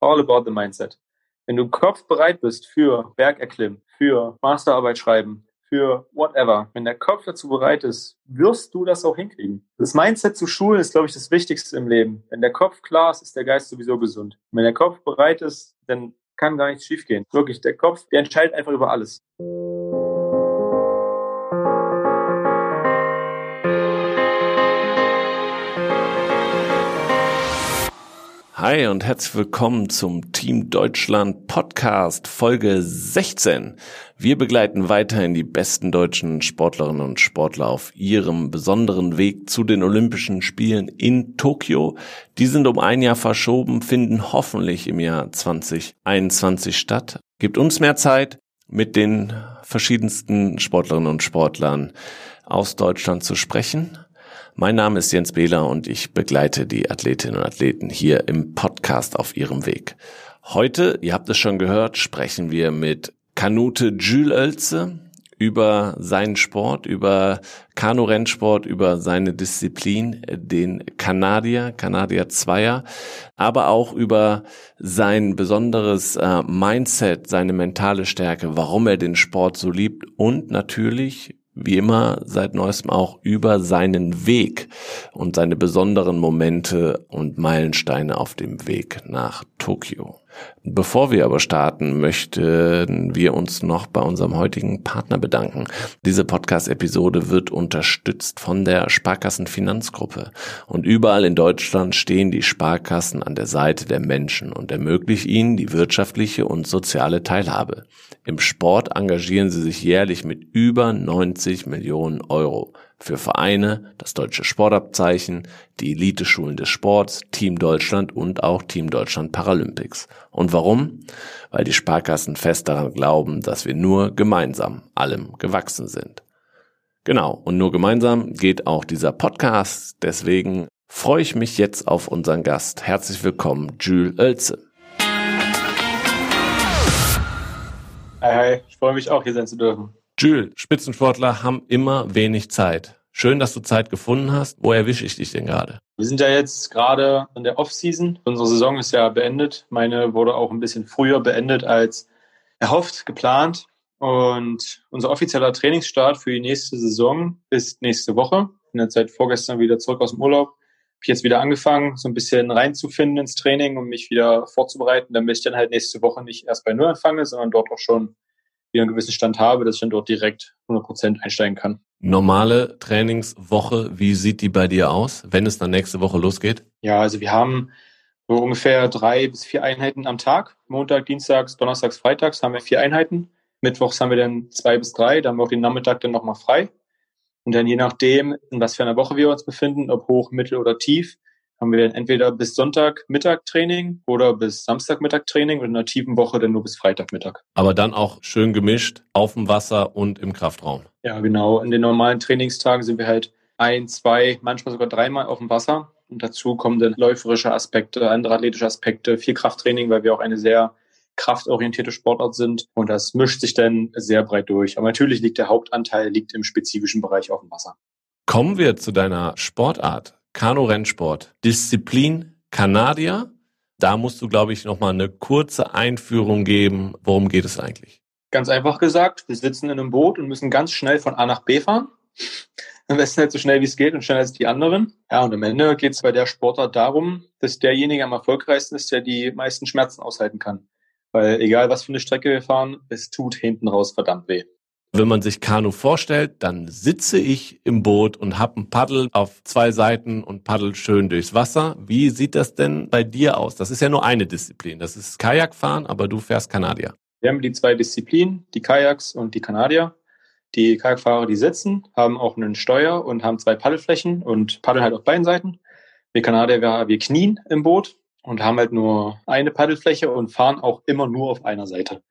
All about the mindset. Wenn du im Kopf bereit bist für Bergerklimmen, für Masterarbeit schreiben, für whatever, wenn der Kopf dazu bereit ist, wirst du das auch hinkriegen. Das Mindset zu schulen ist, glaube ich, das Wichtigste im Leben. Wenn der Kopf klar ist, ist der Geist sowieso gesund. wenn der Kopf bereit ist, dann kann gar nichts schiefgehen. Wirklich, der Kopf, der entscheidet einfach über alles. Hi und herzlich willkommen zum Team Deutschland Podcast Folge 16. Wir begleiten weiterhin die besten deutschen Sportlerinnen und Sportler auf ihrem besonderen Weg zu den Olympischen Spielen in Tokio. Die sind um ein Jahr verschoben, finden hoffentlich im Jahr 2021 statt. Gibt uns mehr Zeit, mit den verschiedensten Sportlerinnen und Sportlern aus Deutschland zu sprechen. Mein Name ist Jens Behler und ich begleite die Athletinnen und Athleten hier im Podcast auf ihrem Weg. Heute, ihr habt es schon gehört, sprechen wir mit Kanute Jules Oelze über seinen Sport, über Kanu-Rennsport, über seine Disziplin, den Kanadier, Kanadier Zweier, aber auch über sein besonderes äh, Mindset, seine mentale Stärke, warum er den Sport so liebt und natürlich wie immer seit neuestem auch über seinen Weg und seine besonderen Momente und Meilensteine auf dem Weg nach Tokio. Bevor wir aber starten, möchten wir uns noch bei unserem heutigen Partner bedanken. Diese Podcast-Episode wird unterstützt von der Sparkassen Finanzgruppe. Und überall in Deutschland stehen die Sparkassen an der Seite der Menschen und ermöglichen ihnen die wirtschaftliche und soziale Teilhabe. Im Sport engagieren sie sich jährlich mit über 90 Millionen Euro für Vereine, das deutsche Sportabzeichen, die Eliteschulen des Sports, Team Deutschland und auch Team Deutschland Paralympics. Und warum? Weil die Sparkassen fest daran glauben, dass wir nur gemeinsam allem gewachsen sind. Genau, und nur gemeinsam geht auch dieser Podcast. Deswegen freue ich mich jetzt auf unseren Gast. Herzlich willkommen, Jules Oelze. Hi, hi, ich freue mich auch, hier sein zu dürfen. Jules, Spitzensportler haben immer wenig Zeit. Schön, dass du Zeit gefunden hast. Wo erwische ich dich denn gerade? Wir sind ja jetzt gerade in der Off-Season. Unsere Saison ist ja beendet. Meine wurde auch ein bisschen früher beendet als erhofft, geplant. Und unser offizieller Trainingsstart für die nächste Saison ist nächste Woche. Ich bin jetzt seit vorgestern wieder zurück aus dem Urlaub. Habe jetzt wieder angefangen, so ein bisschen reinzufinden ins Training, um mich wieder vorzubereiten, damit ich dann halt nächste Woche nicht erst bei Null anfange, sondern dort auch schon wieder einen gewissen Stand habe, dass ich dann dort direkt 100% einsteigen kann. Normale Trainingswoche, wie sieht die bei dir aus, wenn es dann nächste Woche losgeht? Ja, also wir haben so ungefähr drei bis vier Einheiten am Tag. Montag, Dienstags, Donnerstags, Freitags haben wir vier Einheiten. Mittwochs haben wir dann zwei bis drei, dann haben wir auch den Nachmittag dann nochmal frei. Und dann je nachdem, in was für einer Woche wir uns befinden, ob hoch, mittel oder tief, haben wir dann entweder bis Sonntag Mittag Training oder bis Samstag Mittag Training und in einer tiefen Woche dann nur bis Freitag Mittag. Aber dann auch schön gemischt auf dem Wasser und im Kraftraum. Ja, genau. In den normalen Trainingstagen sind wir halt ein, zwei, manchmal sogar dreimal auf dem Wasser. Und dazu kommen dann läuferische Aspekte, andere athletische Aspekte, viel Krafttraining, weil wir auch eine sehr kraftorientierte Sportart sind. Und das mischt sich dann sehr breit durch. Aber natürlich liegt der Hauptanteil liegt im spezifischen Bereich auf dem Wasser. Kommen wir zu deiner Sportart. Kanu-Rennsport. Disziplin Kanadier. Da musst du, glaube ich, nochmal eine kurze Einführung geben. Worum geht es eigentlich? Ganz einfach gesagt, wir sitzen in einem Boot und müssen ganz schnell von A nach B fahren. Am besten halt so schnell wie es geht und schneller als die anderen. Ja, und am Ende geht es bei der Sportart darum, dass derjenige am erfolgreichsten ist, der die meisten Schmerzen aushalten kann. Weil egal was für eine Strecke wir fahren, es tut hinten raus verdammt weh. Wenn man sich Kanu vorstellt, dann sitze ich im Boot und habe ein Paddel auf zwei Seiten und paddel schön durchs Wasser. Wie sieht das denn bei dir aus? Das ist ja nur eine Disziplin. Das ist Kajakfahren, aber du fährst Kanadier. Wir haben die zwei Disziplinen, die Kajaks und die Kanadier. Die Kajakfahrer, die sitzen, haben auch einen Steuer und haben zwei Paddelflächen und paddeln halt auf beiden Seiten. Wir Kanadier, wir, wir knien im Boot und haben halt nur eine Paddelfläche und fahren auch immer nur auf einer Seite.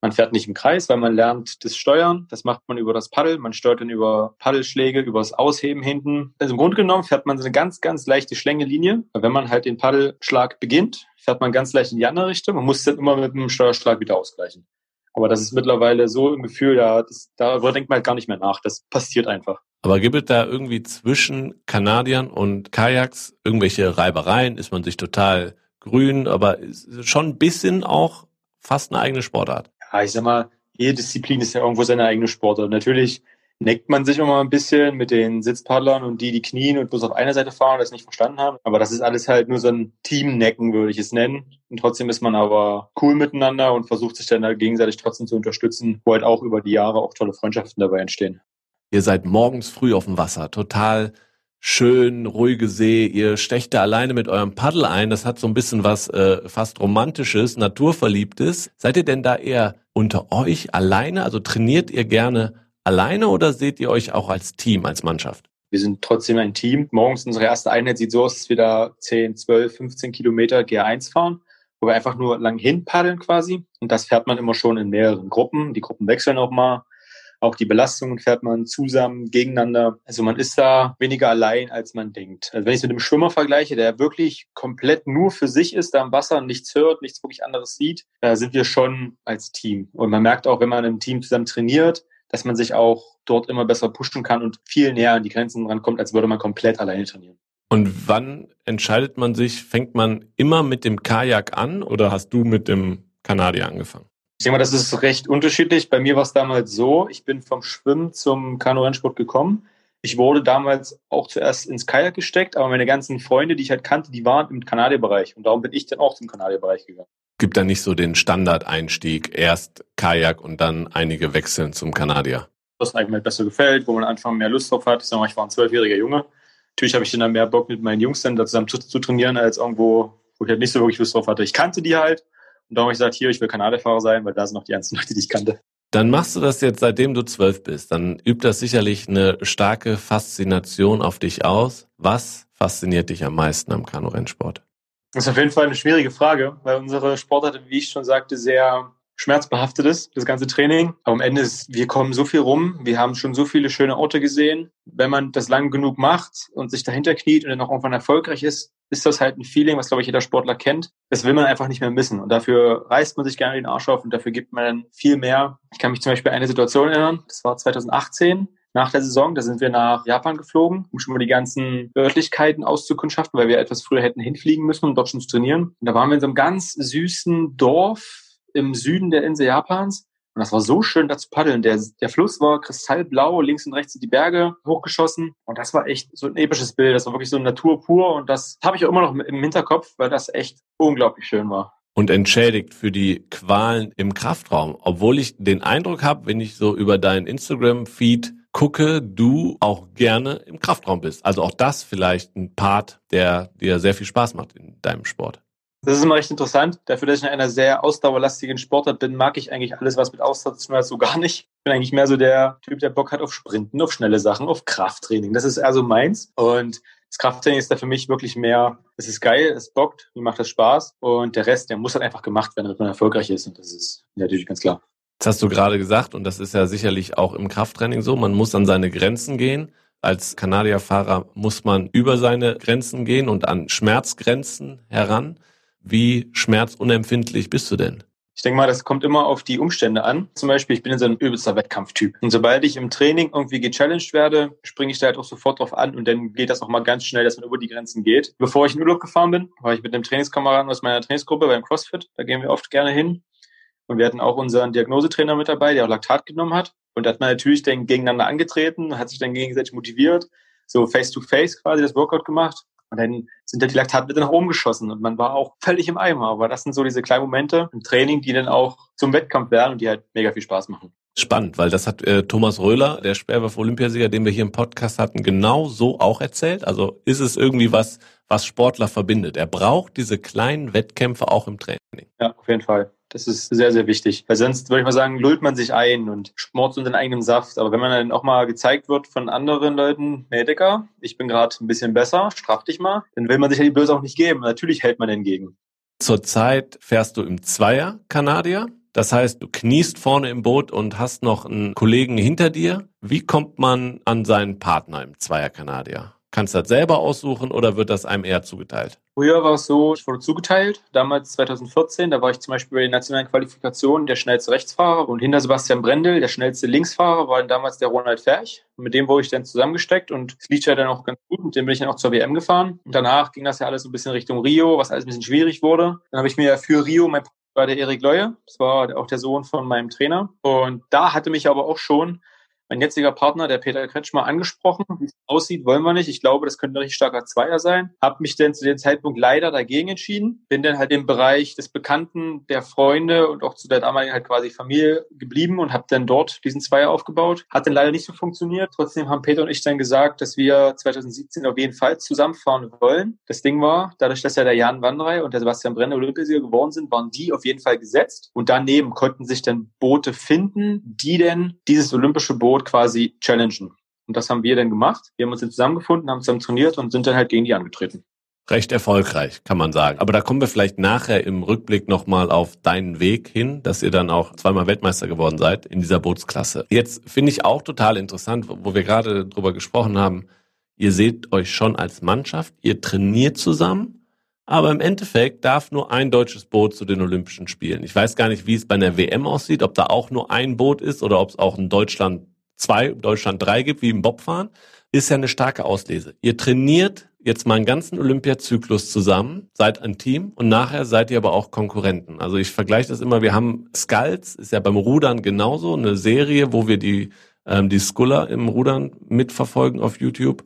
Man fährt nicht im Kreis, weil man lernt das Steuern. Das macht man über das Paddel. Man steuert dann über Paddelschläge, über das Ausheben hinten. Also im Grunde genommen fährt man so eine ganz, ganz leichte Schlängellinie. Wenn man halt den Paddelschlag beginnt, fährt man ganz leicht in die andere Richtung. Man muss dann immer mit dem Steuerschlag wieder ausgleichen. Aber das ist mittlerweile so im Gefühl, ja, das, darüber denkt man halt gar nicht mehr nach. Das passiert einfach. Aber gibt es da irgendwie zwischen Kanadiern und Kajaks irgendwelche Reibereien? Ist man sich total grün, aber schon ein bisschen auch fast eine eigene Sportart. Ja, ich sag mal, jede Disziplin ist ja irgendwo seine eigene Sportart. Natürlich neckt man sich immer ein bisschen mit den Sitzpaddlern und die, die knien und bloß auf einer Seite fahren, das nicht verstanden haben. Aber das ist alles halt nur so ein Teamnecken, würde ich es nennen. Und trotzdem ist man aber cool miteinander und versucht sich dann halt gegenseitig trotzdem zu unterstützen, wo halt auch über die Jahre auch tolle Freundschaften dabei entstehen. Ihr seid morgens früh auf dem Wasser, total schön, ruhige See. Ihr stecht da alleine mit eurem Paddel ein. Das hat so ein bisschen was äh, fast Romantisches, Naturverliebtes. Seid ihr denn da eher unter euch alleine? Also trainiert ihr gerne alleine oder seht ihr euch auch als Team, als Mannschaft? Wir sind trotzdem ein Team. Morgens unsere erste Einheit sieht so aus, dass wir da 10, 12, 15 Kilometer GR1 fahren, wo wir einfach nur lang hin paddeln quasi. Und das fährt man immer schon in mehreren Gruppen. Die Gruppen wechseln auch mal. Auch die Belastungen fährt man zusammen, gegeneinander. Also man ist da weniger allein, als man denkt. Also wenn ich es mit einem Schwimmer vergleiche, der wirklich komplett nur für sich ist, da im Wasser nichts hört, nichts wirklich anderes sieht, da sind wir schon als Team. Und man merkt auch, wenn man im Team zusammen trainiert, dass man sich auch dort immer besser pushen kann und viel näher an die Grenzen rankommt, als würde man komplett alleine trainieren. Und wann entscheidet man sich, fängt man immer mit dem Kajak an oder hast du mit dem Kanadier angefangen? Ich denke mal, das ist recht unterschiedlich. Bei mir war es damals so, ich bin vom Schwimmen zum Kanu-Rennsport gekommen. Ich wurde damals auch zuerst ins Kajak gesteckt, aber meine ganzen Freunde, die ich halt kannte, die waren im Kanadierbereich und darum bin ich dann auch zum Kanadierbereich gegangen gibt da nicht so den Standardeinstieg, erst Kajak und dann einige wechseln zum Kanadier. Was einem halt besser gefällt, wo man am Anfang mehr Lust drauf hat. Ich, sag mal, ich war ein zwölfjähriger Junge. Natürlich habe ich dann mehr Bock mit meinen Jungs dann da zusammen zu, zu, trainieren, als irgendwo, wo ich halt nicht so wirklich Lust drauf hatte. Ich kannte die halt und darum habe ich gesagt, hier, ich will Kanadierfahrer sein, weil da sind noch die ganzen Leute, die ich kannte. Dann machst du das jetzt, seitdem du zwölf bist. Dann übt das sicherlich eine starke Faszination auf dich aus. Was fasziniert dich am meisten am Kanu-Rennsport? Das ist auf jeden Fall eine schwierige Frage, weil unsere Sportart, wie ich schon sagte, sehr schmerzbehaftet ist, das ganze Training. Aber am Ende ist, wir kommen so viel rum, wir haben schon so viele schöne Orte gesehen. Wenn man das lang genug macht und sich dahinter kniet und dann auch irgendwann erfolgreich ist, ist das halt ein Feeling, was, glaube ich, jeder Sportler kennt. Das will man einfach nicht mehr missen. Und dafür reißt man sich gerne den Arsch auf und dafür gibt man dann viel mehr. Ich kann mich zum Beispiel an eine Situation erinnern, das war 2018 nach der Saison. Da sind wir nach Japan geflogen, um schon mal die ganzen Örtlichkeiten auszukundschaften, weil wir etwas früher hätten hinfliegen müssen, um dort schon zu trainieren. Und da waren wir in so einem ganz süßen Dorf im Süden der Insel Japans. Und das war so schön, da zu paddeln. Der, der Fluss war kristallblau, links und rechts sind die Berge hochgeschossen. Und das war echt so ein episches Bild. Das war wirklich so Natur pur. Und das habe ich auch immer noch im Hinterkopf, weil das echt unglaublich schön war und entschädigt für die Qualen im Kraftraum. Obwohl ich den Eindruck habe, wenn ich so über deinen Instagram-Feed gucke, du auch gerne im Kraftraum bist. Also auch das vielleicht ein Part, der dir sehr viel Spaß macht in deinem Sport. Das ist immer recht interessant. Dafür, dass ich in einer sehr ausdauerlastigen Sportart bin, mag ich eigentlich alles, was mit Ausdauer zu tun hat, so gar nicht. Ich bin eigentlich mehr so der Typ, der Bock hat auf Sprinten, auf schnelle Sachen, auf Krafttraining. Das ist eher so meins. Und das Krafttraining ist da für mich wirklich mehr, es ist geil, es bockt, mir macht das Spaß. Und der Rest, der muss halt einfach gemacht werden, damit man erfolgreich ist. Und das ist natürlich ganz klar. Das hast du gerade gesagt und das ist ja sicherlich auch im Krafttraining so. Man muss an seine Grenzen gehen. Als Kanadierfahrer muss man über seine Grenzen gehen und an Schmerzgrenzen heran. Wie schmerzunempfindlich bist du denn? Ich denke mal, das kommt immer auf die Umstände an. Zum Beispiel, ich bin in so einem übelster Wettkampftyp. Und sobald ich im Training irgendwie gechallenged werde, springe ich da halt auch sofort drauf an und dann geht das auch mal ganz schnell, dass man über die Grenzen geht. Bevor ich in Urlaub gefahren bin, war ich mit einem Trainingskameraden aus meiner Trainingsgruppe beim CrossFit. Da gehen wir oft gerne hin. Und wir hatten auch unseren Diagnosetrainer mit dabei, der auch Laktat genommen hat. Und da hat man natürlich dann gegeneinander angetreten, hat sich dann gegenseitig motiviert, so face-to-face -face quasi das Workout gemacht. Und dann sind halt die Laktatwerte nach oben geschossen und man war auch völlig im Eimer. Aber das sind so diese kleinen Momente im Training, die dann auch zum Wettkampf werden und die halt mega viel Spaß machen. Spannend, weil das hat äh, Thomas Röhler, der Sperrwurf-Olympiasieger, den wir hier im Podcast hatten, genau so auch erzählt. Also ist es irgendwie was, was Sportler verbindet. Er braucht diese kleinen Wettkämpfe auch im Training. Ja, auf jeden Fall. Das ist sehr, sehr wichtig. Weil sonst würde ich mal sagen, lullt man sich ein und schmort so den eigenen Saft. Aber wenn man dann auch mal gezeigt wird von anderen Leuten, nee, Dicker, ich bin gerade ein bisschen besser, straf dich mal, dann will man sich ja die Böse auch nicht geben. Natürlich hält man entgegen. Zurzeit fährst du im Zweier Kanadier. Das heißt, du kniest vorne im Boot und hast noch einen Kollegen hinter dir. Wie kommt man an seinen Partner im Zweier Kanadier? Kannst das selber aussuchen oder wird das einem eher zugeteilt? Früher war es so, ich wurde zugeteilt. Damals 2014, da war ich zum Beispiel bei den nationalen Qualifikationen der schnellste Rechtsfahrer und hinter Sebastian Brendel, der schnellste Linksfahrer, war damals der Ronald Ferch. Mit dem wurde ich dann zusammengesteckt und es lief ja dann auch ganz gut. Mit dem bin ich dann auch zur WM gefahren. Und danach ging das ja alles so ein bisschen Richtung Rio, was alles ein bisschen schwierig wurde. Dann habe ich mir für Rio mein war der Erik Leue. Das war auch der Sohn von meinem Trainer. Und da hatte mich aber auch schon mein jetziger Partner, der Peter Kretschmer, angesprochen. Wie es aussieht, wollen wir nicht. Ich glaube, das könnte ein richtig starker Zweier sein. Hab mich dann zu dem Zeitpunkt leider dagegen entschieden. Bin dann halt im Bereich des Bekannten, der Freunde und auch zu der damaligen halt quasi Familie geblieben und habe dann dort diesen Zweier aufgebaut. Hat dann leider nicht so funktioniert. Trotzdem haben Peter und ich dann gesagt, dass wir 2017 auf jeden Fall zusammenfahren wollen. Das Ding war, dadurch, dass ja der Jan Wandrei und der Sebastian Brenner Olympiasieger geworden sind, waren die auf jeden Fall gesetzt. Und daneben konnten sich dann Boote finden, die denn dieses olympische Boot Boot quasi challengen. Und das haben wir dann gemacht. Wir haben uns dann zusammengefunden, haben zusammen trainiert und sind dann halt gegen die angetreten. Recht erfolgreich, kann man sagen. Aber da kommen wir vielleicht nachher im Rückblick nochmal auf deinen Weg hin, dass ihr dann auch zweimal Weltmeister geworden seid in dieser Bootsklasse. Jetzt finde ich auch total interessant, wo wir gerade drüber gesprochen haben. Ihr seht euch schon als Mannschaft, ihr trainiert zusammen, aber im Endeffekt darf nur ein deutsches Boot zu den Olympischen Spielen. Ich weiß gar nicht, wie es bei der WM aussieht, ob da auch nur ein Boot ist oder ob es auch in Deutschland zwei, Deutschland drei gibt, wie im Bobfahren, ist ja eine starke Auslese. Ihr trainiert jetzt mal einen ganzen Olympiazyklus zusammen, seid ein Team und nachher seid ihr aber auch Konkurrenten. Also ich vergleiche das immer, wir haben Skulls, ist ja beim Rudern genauso, eine Serie, wo wir die, ähm, die Skuller im Rudern mitverfolgen auf YouTube.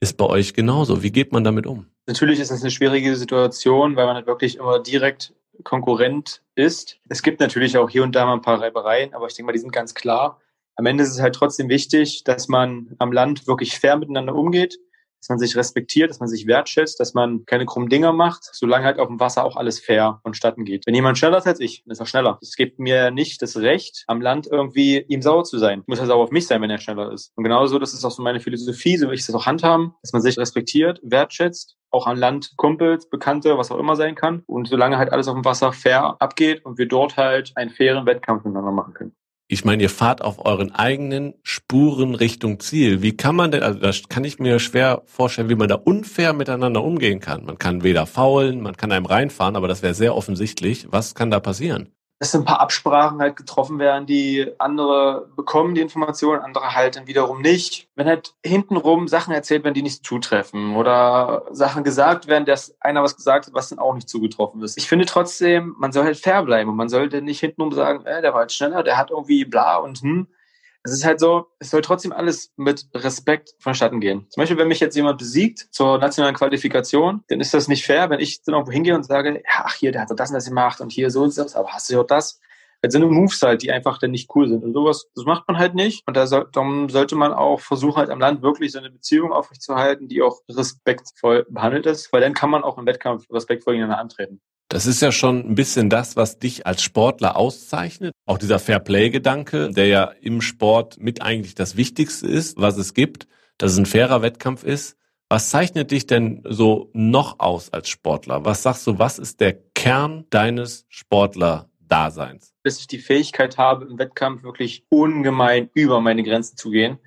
Ist bei euch genauso. Wie geht man damit um? Natürlich ist es eine schwierige Situation, weil man halt wirklich immer direkt Konkurrent ist. Es gibt natürlich auch hier und da mal ein paar Reibereien, aber ich denke mal, die sind ganz klar am Ende ist es halt trotzdem wichtig, dass man am Land wirklich fair miteinander umgeht, dass man sich respektiert, dass man sich wertschätzt, dass man keine krummen Dinger macht, solange halt auf dem Wasser auch alles fair vonstatten geht. Wenn jemand schneller ist als ich, dann ist er schneller. Es gibt mir nicht das Recht, am Land irgendwie ihm sauer zu sein. Muss er sauer auf mich sein, wenn er schneller ist. Und genauso, das ist auch so meine Philosophie, so will ich das auch handhaben, dass man sich respektiert, wertschätzt, auch an Land Kumpels, Bekannte, was auch immer sein kann. Und solange halt alles auf dem Wasser fair abgeht und wir dort halt einen fairen Wettkampf miteinander machen können ich meine, ihr fahrt auf euren eigenen Spuren Richtung Ziel. Wie kann man denn, also das kann ich mir schwer vorstellen, wie man da unfair miteinander umgehen kann. Man kann weder faulen, man kann einem reinfahren, aber das wäre sehr offensichtlich. Was kann da passieren? Dass ein paar Absprachen halt getroffen werden, die andere bekommen die Informationen, andere halt dann wiederum nicht. Wenn halt hintenrum Sachen erzählt werden, die nicht zutreffen oder Sachen gesagt werden, dass einer was gesagt hat, was dann auch nicht zugetroffen ist. Ich finde trotzdem, man soll halt fair bleiben und man sollte nicht hintenrum sagen, äh, der war halt schneller, der hat irgendwie bla und hm es ist halt so, es soll trotzdem alles mit Respekt vonstatten gehen. Zum Beispiel, wenn mich jetzt jemand besiegt zur nationalen Qualifikation, dann ist das nicht fair, wenn ich dann irgendwo hingehe und sage, ja, ach hier, der hat doch das und das gemacht und hier so und so, aber hast du ja auch das? Das sind Moves halt, die einfach dann nicht cool sind. Und sowas, das macht man halt nicht. Und da soll, darum sollte man auch versuchen, halt am Land wirklich so eine Beziehung aufrechtzuerhalten, die auch respektvoll behandelt ist, weil dann kann man auch im Wettkampf respektvoll gegeneinander antreten. Das ist ja schon ein bisschen das, was dich als Sportler auszeichnet. Auch dieser Fair-Play-Gedanke, der ja im Sport mit eigentlich das Wichtigste ist, was es gibt, dass es ein fairer Wettkampf ist. Was zeichnet dich denn so noch aus als Sportler? Was sagst du, was ist der Kern deines Sportler-Daseins? Dass ich die Fähigkeit habe, im Wettkampf wirklich ungemein über meine Grenzen zu gehen.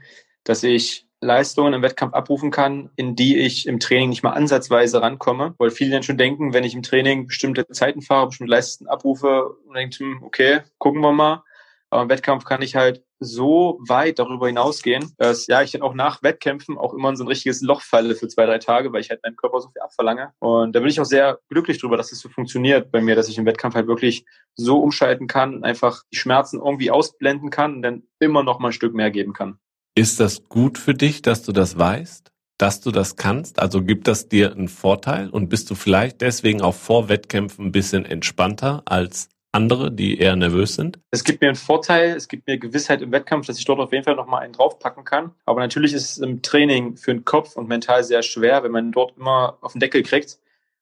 Dass ich Leistungen im Wettkampf abrufen kann, in die ich im Training nicht mal ansatzweise rankomme, weil viele dann schon denken, wenn ich im Training bestimmte Zeiten fahre, bestimmte Leistungen abrufe und denke, hm, okay, gucken wir mal. Aber im Wettkampf kann ich halt so weit darüber hinausgehen, dass ja ich dann auch nach Wettkämpfen auch immer in so ein richtiges Loch falle für zwei, drei Tage, weil ich halt meinem Körper so viel abverlange. Und da bin ich auch sehr glücklich drüber, dass es das so funktioniert bei mir, dass ich im Wettkampf halt wirklich so umschalten kann und einfach die Schmerzen irgendwie ausblenden kann und dann immer noch mal ein Stück mehr geben kann. Ist das gut für dich, dass du das weißt, dass du das kannst? Also gibt das dir einen Vorteil und bist du vielleicht deswegen auch vor Wettkämpfen ein bisschen entspannter als andere, die eher nervös sind? Es gibt mir einen Vorteil, es gibt mir Gewissheit im Wettkampf, dass ich dort auf jeden Fall nochmal einen draufpacken kann. Aber natürlich ist es im Training für den Kopf und mental sehr schwer, wenn man dort immer auf den Deckel kriegt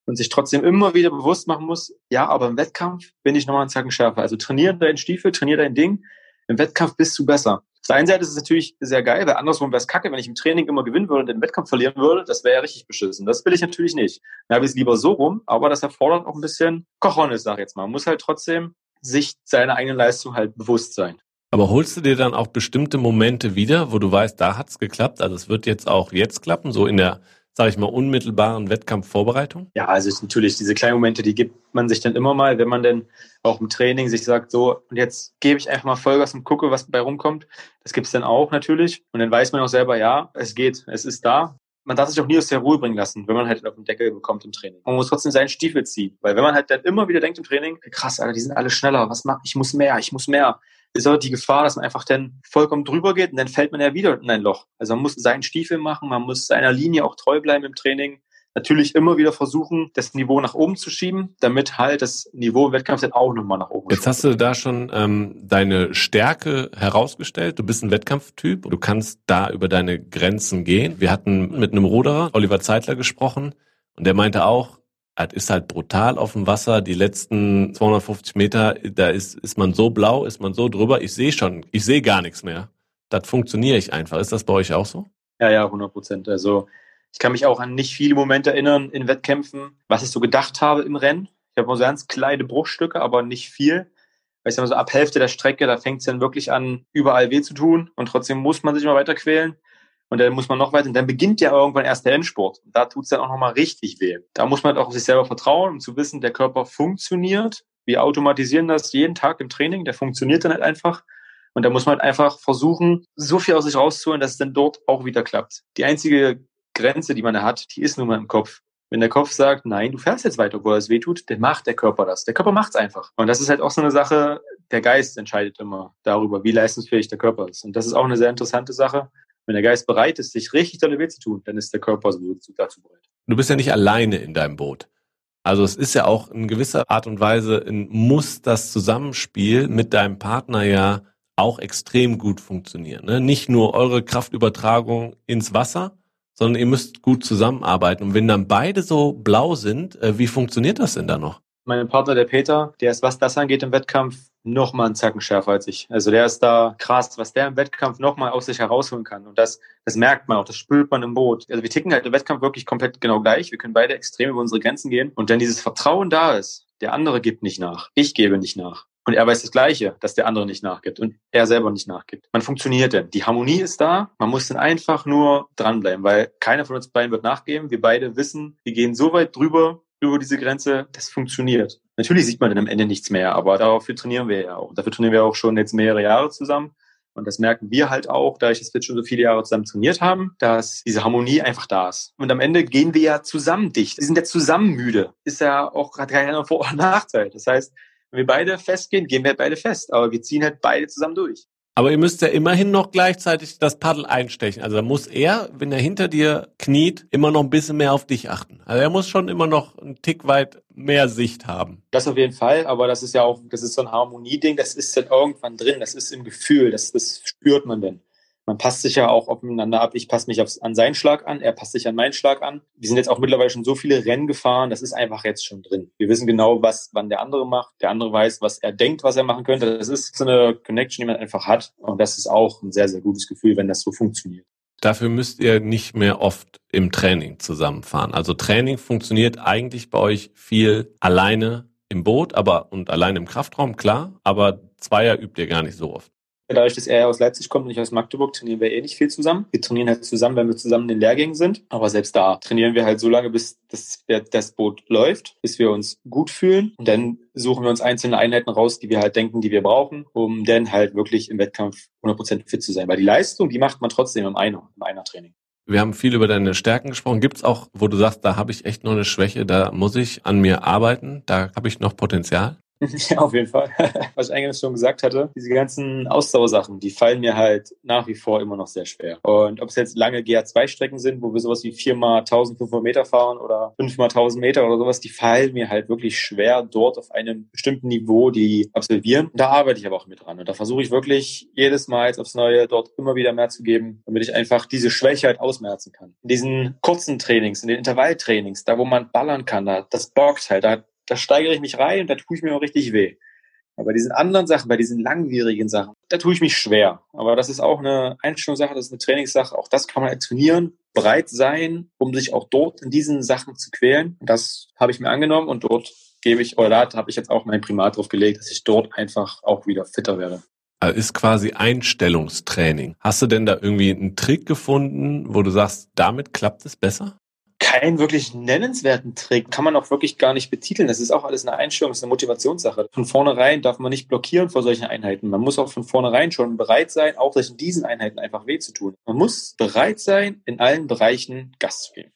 und sich trotzdem immer wieder bewusst machen muss, ja, aber im Wettkampf bin ich nochmal einen Zacken schärfer. Also trainiere deinen Stiefel, trainiere dein Ding. Im Wettkampf bist du besser. Auf der einen Seite ist es natürlich sehr geil, weil andersrum wäre es kacke, wenn ich im Training immer gewinnen würde und den Wettkampf verlieren würde. Das wäre ja richtig beschissen. Das will ich natürlich nicht. Da habe ich es lieber so rum, aber das erfordert auch ein bisschen Kochonis, sag ich jetzt mal. Man muss halt trotzdem sich seiner eigenen Leistung halt bewusst sein. Aber holst du dir dann auch bestimmte Momente wieder, wo du weißt, da hat's geklappt, also es wird jetzt auch jetzt klappen, so in der sage ich mal, unmittelbaren Wettkampfvorbereitung? Ja, also natürlich diese kleinen Momente, die gibt man sich dann immer mal, wenn man dann auch im Training sich sagt, so, und jetzt gebe ich einfach mal Vollgas und gucke, was bei rumkommt. Das gibt's dann auch natürlich. Und dann weiß man auch selber, ja, es geht, es ist da. Man darf sich auch nie aus der Ruhe bringen lassen, wenn man halt auf den Deckel bekommt im Training. Man muss trotzdem seinen Stiefel ziehen. Weil wenn man halt dann immer wieder denkt im Training, krass, Alter, die sind alle schneller, was mach ich? muss mehr, ich muss mehr ist aber die Gefahr, dass man einfach dann vollkommen drüber geht und dann fällt man ja wieder in ein Loch. Also man muss seinen Stiefel machen, man muss seiner Linie auch treu bleiben im Training. Natürlich immer wieder versuchen, das Niveau nach oben zu schieben, damit halt das Niveau im Wettkampf dann auch nochmal nach oben Jetzt hast du da schon ähm, deine Stärke herausgestellt. Du bist ein Wettkampftyp. Du kannst da über deine Grenzen gehen. Wir hatten mit einem Ruderer, Oliver Zeitler, gesprochen und der meinte auch, es ist halt brutal auf dem Wasser. Die letzten 250 Meter, da ist, ist man so blau, ist man so drüber. Ich sehe schon, ich sehe gar nichts mehr. Das funktioniere ich einfach. Ist das bei euch auch so? Ja, ja, 100 Prozent. Also ich kann mich auch an nicht viele Momente erinnern in Wettkämpfen, was ich so gedacht habe im Rennen. Ich habe nur so ganz kleine Bruchstücke, aber nicht viel. Weil ich sag mal so ab Hälfte der Strecke, da fängt es dann wirklich an, überall weh zu tun und trotzdem muss man sich immer weiter quälen. Und dann muss man noch weiter, und dann beginnt ja irgendwann erst der Endsport. Und da tut's dann auch nochmal richtig weh. Da muss man halt auch auf sich selber vertrauen, um zu wissen, der Körper funktioniert. Wir automatisieren das jeden Tag im Training, der funktioniert dann halt einfach. Und da muss man halt einfach versuchen, so viel aus sich rauszuholen, dass es dann dort auch wieder klappt. Die einzige Grenze, die man da hat, die ist nun mal im Kopf. Wenn der Kopf sagt, nein, du fährst jetzt weiter, obwohl es weh tut, dann macht der Körper das. Der Körper macht's einfach. Und das ist halt auch so eine Sache, der Geist entscheidet immer darüber, wie leistungsfähig der Körper ist. Und das ist auch eine sehr interessante Sache. Wenn der Geist bereit ist, sich richtig dolle weh zu tun, dann ist der Körper dazu bereit. Du bist ja nicht alleine in deinem Boot. Also es ist ja auch in gewisser Art und Weise, muss das Zusammenspiel mit deinem Partner ja auch extrem gut funktionieren. Ne? Nicht nur eure Kraftübertragung ins Wasser, sondern ihr müsst gut zusammenarbeiten. Und wenn dann beide so blau sind, äh, wie funktioniert das denn da noch? Mein Partner, der Peter, der ist, was das angeht im Wettkampf, noch mal einen Zacken schärfer als ich. Also der ist da krass, was der im Wettkampf noch mal aus sich herausholen kann. Und das, das merkt man auch, das spürt man im Boot. Also wir ticken halt im Wettkampf wirklich komplett genau gleich. Wir können beide extrem über unsere Grenzen gehen. Und wenn dieses Vertrauen da ist, der andere gibt nicht nach. Ich gebe nicht nach. Und er weiß das Gleiche, dass der andere nicht nachgibt und er selber nicht nachgibt. Man funktioniert denn. Die Harmonie ist da. Man muss dann einfach nur dranbleiben, weil keiner von uns beiden wird nachgeben. Wir beide wissen, wir gehen so weit drüber, über diese Grenze, das funktioniert. Natürlich sieht man dann am Ende nichts mehr, aber dafür trainieren wir ja auch. Dafür trainieren wir auch schon jetzt mehrere Jahre zusammen. Und das merken wir halt auch, da ich das jetzt schon so viele Jahre zusammen trainiert haben, dass diese Harmonie einfach da ist. Und am Ende gehen wir ja zusammen dicht. Wir sind ja zusammen müde. Ist ja auch gerade keiner Vor- und Nachteil. Das heißt, wenn wir beide festgehen, gehen wir beide fest. Aber wir ziehen halt beide zusammen durch. Aber ihr müsst ja immerhin noch gleichzeitig das Paddel einstechen. Also da muss er, wenn er hinter dir kniet, immer noch ein bisschen mehr auf dich achten. Also er muss schon immer noch einen Tick weit mehr Sicht haben. Das auf jeden Fall, aber das ist ja auch, das ist so ein Harmonieding, das ist dann irgendwann drin, das ist im Gefühl, das, das spürt man denn man passt sich ja auch aufeinander ab. Ich passe mich aufs, an seinen Schlag an, er passt sich an meinen Schlag an. Wir sind jetzt auch mittlerweile schon so viele Rennen gefahren, das ist einfach jetzt schon drin. Wir wissen genau, was, wann der andere macht. Der andere weiß, was er denkt, was er machen könnte. Das ist so eine Connection, die man einfach hat. Und das ist auch ein sehr, sehr gutes Gefühl, wenn das so funktioniert. Dafür müsst ihr nicht mehr oft im Training zusammenfahren. Also Training funktioniert eigentlich bei euch viel alleine im Boot, aber und alleine im Kraftraum, klar, aber Zweier übt ihr gar nicht so oft. Dadurch, dass er aus Leipzig kommt und ich aus Magdeburg, trainieren wir eh nicht viel zusammen. Wir trainieren halt zusammen, wenn wir zusammen in den Lehrgängen sind. Aber selbst da trainieren wir halt so lange, bis das, das Boot läuft, bis wir uns gut fühlen. Und dann suchen wir uns einzelne Einheiten raus, die wir halt denken, die wir brauchen, um dann halt wirklich im Wettkampf 100% fit zu sein. Weil die Leistung, die macht man trotzdem im Einer, im Einer-Training. Wir haben viel über deine Stärken gesprochen. Gibt es auch, wo du sagst, da habe ich echt noch eine Schwäche, da muss ich an mir arbeiten, da habe ich noch Potenzial? Ja, auf jeden Fall. Was ich eingangs schon gesagt hatte, diese ganzen Ausdauersachen, die fallen mir halt nach wie vor immer noch sehr schwer. Und ob es jetzt lange GA2-Strecken sind, wo wir sowas wie viermal 1500 Meter fahren oder fünfmal 1000 Meter oder sowas, die fallen mir halt wirklich schwer, dort auf einem bestimmten Niveau die absolvieren. Da arbeite ich aber auch mit dran. Und da versuche ich wirklich jedes Mal jetzt aufs Neue dort immer wieder mehr zu geben, damit ich einfach diese Schwäche halt ausmerzen kann. In diesen kurzen Trainings, in den Intervalltrainings, da wo man ballern kann, da, das borgt halt, da da steigere ich mich rein und da tue ich mir auch richtig weh. Aber bei diesen anderen Sachen, bei diesen langwierigen Sachen, da tue ich mich schwer. Aber das ist auch eine Einstellungssache, das ist eine Trainingssache. Auch das kann man trainieren, bereit sein, um sich auch dort in diesen Sachen zu quälen. Das habe ich mir angenommen und dort gebe ich, oder da habe ich jetzt auch mein Primat drauf gelegt, dass ich dort einfach auch wieder fitter werde. Also ist quasi Einstellungstraining. Hast du denn da irgendwie einen Trick gefunden, wo du sagst, damit klappt es besser? Keinen wirklich nennenswerten Trick. Kann man auch wirklich gar nicht betiteln. Das ist auch alles eine Einstellung, das ist eine Motivationssache. Von vornherein darf man nicht blockieren vor solchen Einheiten. Man muss auch von vornherein schon bereit sein, auch sich in diesen Einheiten einfach weh zu tun. Man muss bereit sein, in allen Bereichen Gas zu geben.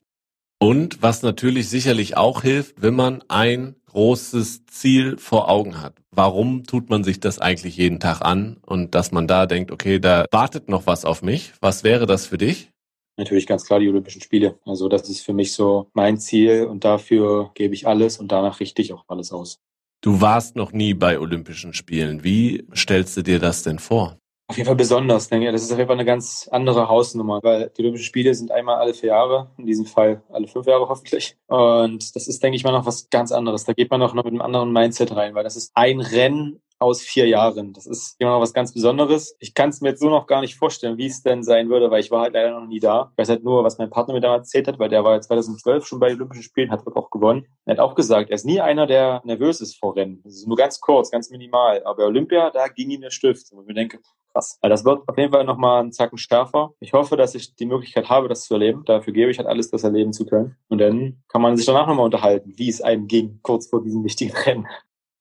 Und was natürlich sicherlich auch hilft, wenn man ein großes Ziel vor Augen hat. Warum tut man sich das eigentlich jeden Tag an? Und dass man da denkt, okay, da wartet noch was auf mich. Was wäre das für dich? Natürlich ganz klar die Olympischen Spiele. Also das ist für mich so mein Ziel und dafür gebe ich alles und danach richte ich auch alles aus. Du warst noch nie bei Olympischen Spielen. Wie stellst du dir das denn vor? Auf jeden Fall besonders, denke ich. Das ist auf jeden Fall eine ganz andere Hausnummer, weil die Olympischen Spiele sind einmal alle vier Jahre, in diesem Fall alle fünf Jahre hoffentlich. Und das ist, denke ich mal, noch was ganz anderes. Da geht man noch mit einem anderen Mindset rein, weil das ist ein Rennen aus vier Jahren. Das ist immer noch was ganz Besonderes. Ich kann es mir jetzt so noch gar nicht vorstellen, wie es denn sein würde, weil ich war halt leider noch nie da. Ich weiß halt nur, was mein Partner mir damals erzählt hat, weil der war ja 2012 schon bei den Olympischen Spielen, hat dort auch gewonnen. Er hat auch gesagt, er ist nie einer, der nervös ist vor Rennen. Das ist nur ganz kurz, ganz minimal. Aber Olympia, da ging ihm der Stift. Und ich mir denke, krass. Weil das wird auf jeden Fall nochmal einen Zacken schärfer. Ich hoffe, dass ich die Möglichkeit habe, das zu erleben. Dafür gebe ich halt alles, das erleben zu können. Und dann kann man sich danach nochmal unterhalten, wie es einem ging, kurz vor diesem wichtigen Rennen.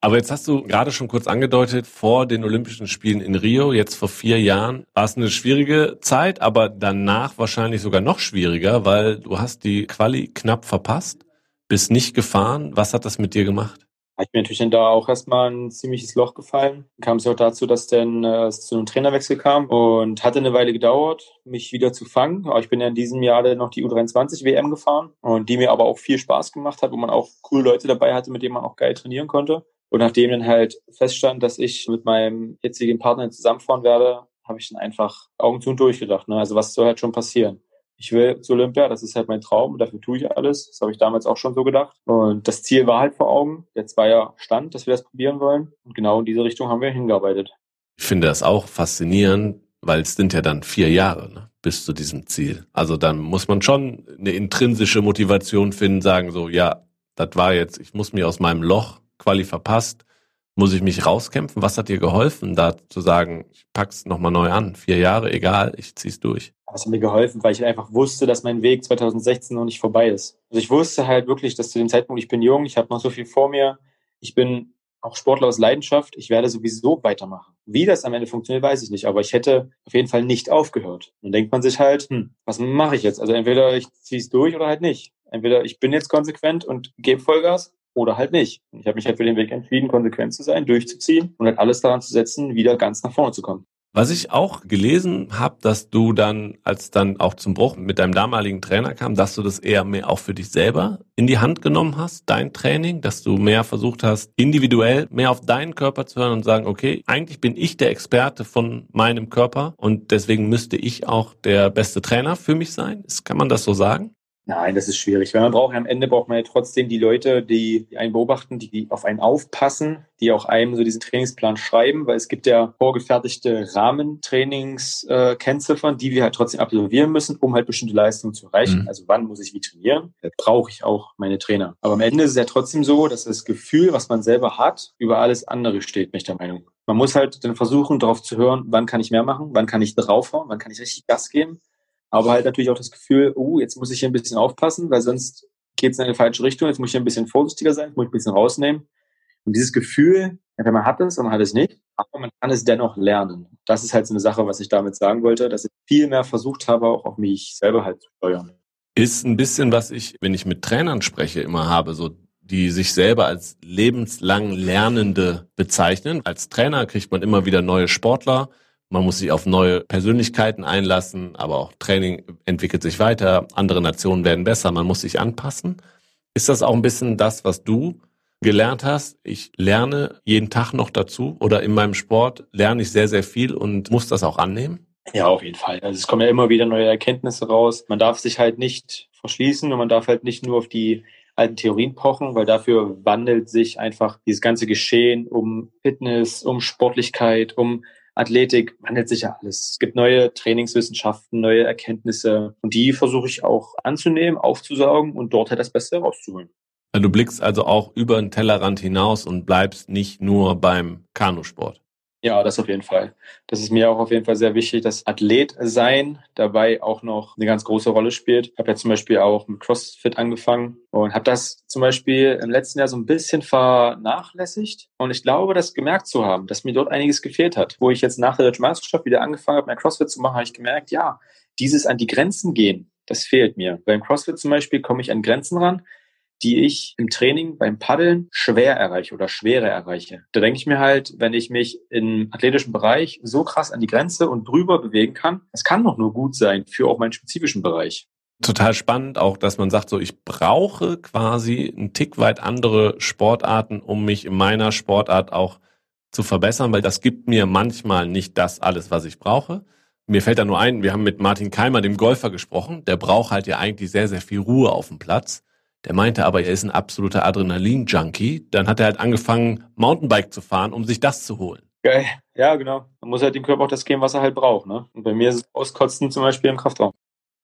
Aber jetzt hast du gerade schon kurz angedeutet, vor den Olympischen Spielen in Rio, jetzt vor vier Jahren, war es eine schwierige Zeit, aber danach wahrscheinlich sogar noch schwieriger, weil du hast die Quali knapp verpasst, bist nicht gefahren. Was hat das mit dir gemacht? Ich bin natürlich dann da auch erstmal ein ziemliches Loch gefallen. Kam es auch dazu, dass dann äh, es zu einem Trainerwechsel kam und hatte eine Weile gedauert, mich wieder zu fangen. Aber ich bin ja in diesem Jahr dann noch die U23 WM gefahren und die mir aber auch viel Spaß gemacht hat, wo man auch coole Leute dabei hatte, mit denen man auch geil trainieren konnte. Und nachdem dann halt feststand, dass ich mit meinem jetzigen Partner zusammenfahren werde, habe ich dann einfach Augen zu und durchgedacht. Ne? Also was soll halt schon passieren? Ich will zu Olympia, das ist halt mein Traum und dafür tue ich alles. Das habe ich damals auch schon so gedacht. Und das Ziel war halt vor Augen. Der Zweier stand, dass wir das probieren wollen. Und genau in diese Richtung haben wir hingearbeitet. Ich finde das auch faszinierend, weil es sind ja dann vier Jahre ne, bis zu diesem Ziel. Also dann muss man schon eine intrinsische Motivation finden, sagen so, ja, das war jetzt, ich muss mir aus meinem Loch Quali verpasst, muss ich mich rauskämpfen? Was hat dir geholfen, da zu sagen, ich pack's nochmal neu an? Vier Jahre, egal, ich zieh's durch. Das hat mir geholfen, weil ich einfach wusste, dass mein Weg 2016 noch nicht vorbei ist. Also ich wusste halt wirklich, dass zu dem Zeitpunkt, ich bin jung, ich habe noch so viel vor mir, ich bin auch Sportler aus Leidenschaft, ich werde sowieso weitermachen. Wie das am Ende funktioniert, weiß ich nicht, aber ich hätte auf jeden Fall nicht aufgehört. Dann denkt man sich halt, hm, was mache ich jetzt? Also entweder ich ziehe es durch oder halt nicht. Entweder ich bin jetzt konsequent und gebe Vollgas oder halt nicht. Ich habe mich halt für den Weg entschieden, konsequent zu sein, durchzuziehen und halt alles daran zu setzen, wieder ganz nach vorne zu kommen. Was ich auch gelesen habe, dass du dann, als dann auch zum Bruch mit deinem damaligen Trainer kam, dass du das eher mehr auch für dich selber in die Hand genommen hast, dein Training, dass du mehr versucht hast, individuell mehr auf deinen Körper zu hören und sagen, okay, eigentlich bin ich der Experte von meinem Körper und deswegen müsste ich auch der beste Trainer für mich sein. Kann man das so sagen? Nein, das ist schwierig. Weil man braucht am Ende braucht man ja trotzdem die Leute, die, die einen beobachten, die, die auf einen aufpassen, die auch einem so diesen Trainingsplan schreiben, weil es gibt ja vorgefertigte Rahmentrainingskennziffern, äh, die wir halt trotzdem absolvieren müssen, um halt bestimmte Leistungen zu erreichen. Mhm. Also wann muss ich wie trainieren? Da brauche ich auch meine Trainer. Aber am Ende ist es ja trotzdem so, dass das Gefühl, was man selber hat, über alles andere steht, bin ich der Meinung. Man muss halt dann versuchen, darauf zu hören, wann kann ich mehr machen, wann kann ich draufhauen, wann kann ich richtig Gas geben aber halt natürlich auch das Gefühl, oh, jetzt muss ich hier ein bisschen aufpassen, weil sonst geht es in eine falsche Richtung, jetzt muss ich ein bisschen vorsichtiger sein, muss ich ein bisschen rausnehmen. Und dieses Gefühl, entweder man hat es oder man hat es nicht, aber man kann es dennoch lernen. Das ist halt so eine Sache, was ich damit sagen wollte, dass ich viel mehr versucht habe, auch auf mich selber halt zu steuern. Ist ein bisschen, was ich, wenn ich mit Trainern spreche, immer habe, so die sich selber als lebenslang Lernende bezeichnen. Als Trainer kriegt man immer wieder neue Sportler, man muss sich auf neue Persönlichkeiten einlassen, aber auch Training entwickelt sich weiter, andere Nationen werden besser, man muss sich anpassen. Ist das auch ein bisschen das, was du gelernt hast? Ich lerne jeden Tag noch dazu oder in meinem Sport lerne ich sehr, sehr viel und muss das auch annehmen? Ja, auf jeden Fall. Also es kommen ja immer wieder neue Erkenntnisse raus. Man darf sich halt nicht verschließen und man darf halt nicht nur auf die alten Theorien pochen, weil dafür wandelt sich einfach dieses ganze Geschehen um Fitness, um Sportlichkeit, um Athletik wandelt sich ja alles. Es gibt neue Trainingswissenschaften, neue Erkenntnisse und die versuche ich auch anzunehmen, aufzusaugen und dort halt das Beste rauszuholen. Du blickst also auch über den Tellerrand hinaus und bleibst nicht nur beim Kanusport. Ja, das auf jeden Fall. Das ist mir auch auf jeden Fall sehr wichtig, dass Athlet sein dabei auch noch eine ganz große Rolle spielt. Ich habe ja zum Beispiel auch mit CrossFit angefangen und habe das zum Beispiel im letzten Jahr so ein bisschen vernachlässigt. Und ich glaube, das gemerkt zu haben, dass mir dort einiges gefehlt hat. Wo ich jetzt nach der Deutschen Meisterschaft wieder angefangen habe, mein CrossFit zu machen, habe ich gemerkt, ja, dieses an die Grenzen gehen, das fehlt mir. Beim CrossFit zum Beispiel komme ich an Grenzen ran, die ich im Training beim Paddeln schwer erreiche oder schwerer erreiche. Da denke ich mir halt, wenn ich mich im athletischen Bereich so krass an die Grenze und drüber bewegen kann, es kann doch nur gut sein für auch meinen spezifischen Bereich. Total spannend auch, dass man sagt, so ich brauche quasi einen Tick weit andere Sportarten, um mich in meiner Sportart auch zu verbessern, weil das gibt mir manchmal nicht das alles, was ich brauche. Mir fällt da nur ein, wir haben mit Martin Keimer, dem Golfer, gesprochen. Der braucht halt ja eigentlich sehr, sehr viel Ruhe auf dem Platz. Der meinte aber, er ist ein absoluter Adrenalin-Junkie. Dann hat er halt angefangen, Mountainbike zu fahren, um sich das zu holen. Geil. Ja, genau. Man muss halt dem Körper auch das geben, was er halt braucht. Ne? Und bei mir ist es Auskotzen zum Beispiel im Kraftraum.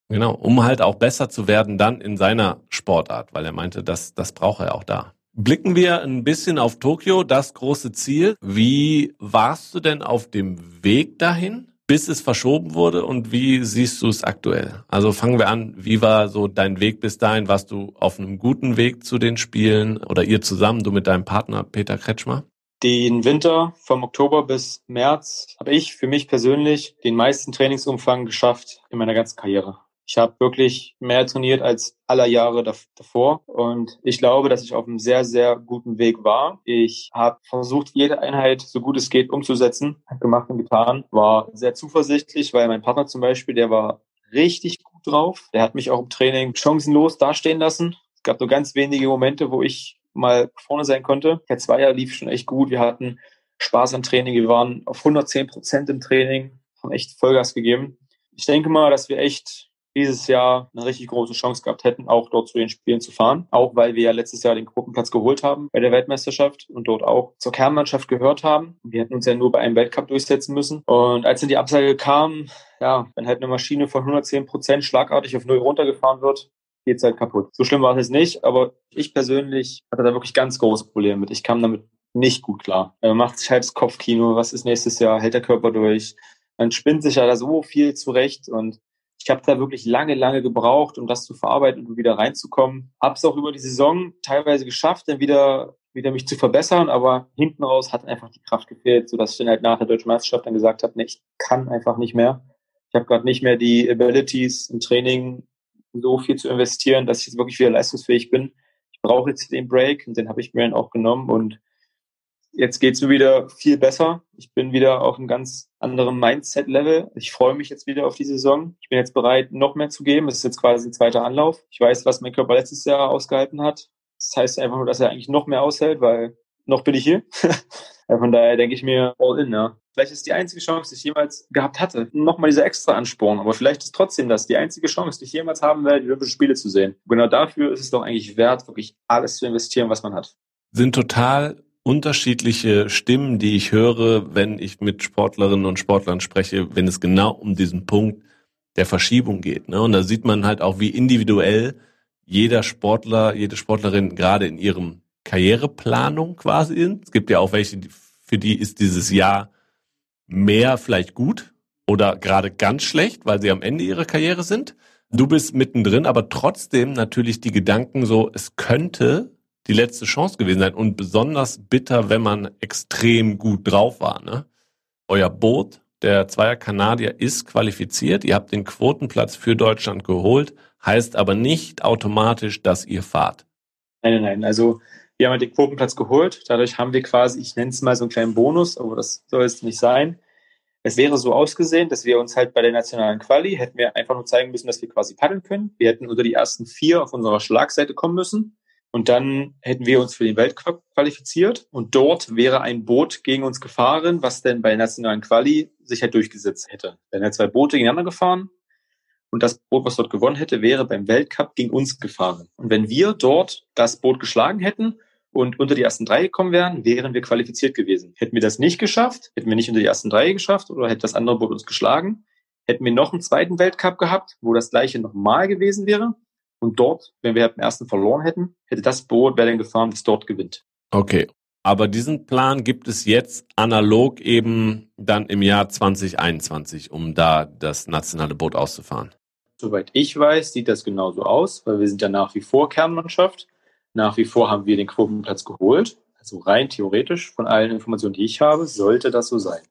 Genau, um halt auch besser zu werden dann in seiner Sportart, weil er meinte, das, das braucht er auch da. Blicken wir ein bisschen auf Tokio, das große Ziel. Wie warst du denn auf dem Weg dahin? Bis es verschoben wurde und wie siehst du es aktuell? Also fangen wir an, wie war so dein Weg bis dahin? Warst du auf einem guten Weg zu den Spielen oder ihr zusammen, du mit deinem Partner Peter Kretschmer? Den Winter vom Oktober bis März habe ich für mich persönlich den meisten Trainingsumfang geschafft in meiner ganzen Karriere. Ich habe wirklich mehr trainiert als aller Jahre davor und ich glaube, dass ich auf einem sehr, sehr guten Weg war. Ich habe versucht, jede Einheit so gut es geht umzusetzen, gemacht und getan, war sehr zuversichtlich, weil mein Partner zum Beispiel, der war richtig gut drauf. Der hat mich auch im Training chancenlos dastehen lassen. Es gab nur ganz wenige Momente, wo ich mal vorne sein konnte. Der Zweier lief schon echt gut. Wir hatten Spaß am Training. Wir waren auf 110 Prozent im Training, haben echt Vollgas gegeben. Ich denke mal, dass wir echt dieses Jahr eine richtig große Chance gehabt hätten, auch dort zu den Spielen zu fahren. Auch weil wir ja letztes Jahr den Gruppenplatz geholt haben bei der Weltmeisterschaft und dort auch zur Kernmannschaft gehört haben. Wir hätten uns ja nur bei einem Weltcup durchsetzen müssen. Und als dann die Absage kam, ja, wenn halt eine Maschine von 110 Prozent schlagartig auf null runtergefahren wird, geht's halt kaputt. So schlimm war es nicht, aber ich persönlich hatte da wirklich ganz große Probleme mit. Ich kam damit nicht gut klar. Man macht sich das Kopfkino, was ist nächstes Jahr, hält der Körper durch. Man spinnt sich ja da so viel zurecht und ich habe da wirklich lange, lange gebraucht, um das zu verarbeiten und wieder reinzukommen. Habe es auch über die Saison teilweise geschafft, dann wieder wieder mich zu verbessern, aber hinten raus hat einfach die Kraft gefehlt, sodass ich dann halt nach der deutschen Meisterschaft dann gesagt habe, nee, ich kann einfach nicht mehr. Ich habe gerade nicht mehr die Abilities im Training so viel zu investieren, dass ich jetzt wirklich wieder leistungsfähig bin. Ich brauche jetzt den Break und den habe ich mir dann auch genommen und Jetzt geht's mir wieder viel besser. Ich bin wieder auf einem ganz anderen Mindset-Level. Ich freue mich jetzt wieder auf die Saison. Ich bin jetzt bereit, noch mehr zu geben. Es ist jetzt quasi ein zweiter Anlauf. Ich weiß, was mein Körper letztes Jahr ausgehalten hat. Das heißt einfach nur, dass er eigentlich noch mehr aushält, weil noch bin ich hier. Von daher denke ich mir all in, ja. Vielleicht ist die einzige Chance, die ich jemals gehabt hatte, nochmal dieser extra Ansporn. Aber vielleicht ist trotzdem das die einzige Chance, die ich jemals haben werde, die Olympischen Spiele zu sehen. genau dafür ist es doch eigentlich wert, wirklich alles zu investieren, was man hat. Sind total unterschiedliche Stimmen, die ich höre, wenn ich mit Sportlerinnen und Sportlern spreche, wenn es genau um diesen Punkt der Verschiebung geht. Ne? Und da sieht man halt auch, wie individuell jeder Sportler, jede Sportlerin gerade in ihrem Karriereplanung quasi ist. Es gibt ja auch welche, für die ist dieses Jahr mehr vielleicht gut oder gerade ganz schlecht, weil sie am Ende ihrer Karriere sind. Du bist mittendrin, aber trotzdem natürlich die Gedanken so, es könnte die letzte Chance gewesen sein und besonders bitter, wenn man extrem gut drauf war. Ne? Euer Boot, der Zweier Kanadier, ist qualifiziert. Ihr habt den Quotenplatz für Deutschland geholt, heißt aber nicht automatisch, dass ihr fahrt. Nein, nein, nein. Also wir haben halt den Quotenplatz geholt. Dadurch haben wir quasi, ich nenne es mal so einen kleinen Bonus, aber das soll es nicht sein. Es wäre so ausgesehen, dass wir uns halt bei der nationalen Quali hätten wir einfach nur zeigen müssen, dass wir quasi paddeln können. Wir hätten unter die ersten vier auf unserer Schlagseite kommen müssen. Und dann hätten wir uns für den Weltcup qualifiziert und dort wäre ein Boot gegen uns gefahren, was denn bei der nationalen Quali sich halt durchgesetzt hätte. Dann hätten zwei Boote gegeneinander gefahren und das Boot, was dort gewonnen hätte, wäre beim Weltcup gegen uns gefahren. Und wenn wir dort das Boot geschlagen hätten und unter die ersten drei gekommen wären, wären wir qualifiziert gewesen. Hätten wir das nicht geschafft, hätten wir nicht unter die ersten drei geschafft oder hätte das andere Boot uns geschlagen, hätten wir noch einen zweiten Weltcup gehabt, wo das gleiche nochmal gewesen wäre und dort, wenn wir im ersten verloren hätten, hätte das Boot, wer denn gefahren, das dort gewinnt. Okay. Aber diesen Plan gibt es jetzt analog eben dann im Jahr 2021, um da das nationale Boot auszufahren. Soweit ich weiß, sieht das genauso aus, weil wir sind ja nach wie vor Kernmannschaft. Nach wie vor haben wir den Quotenplatz geholt. Also rein theoretisch von allen Informationen, die ich habe, sollte das so sein.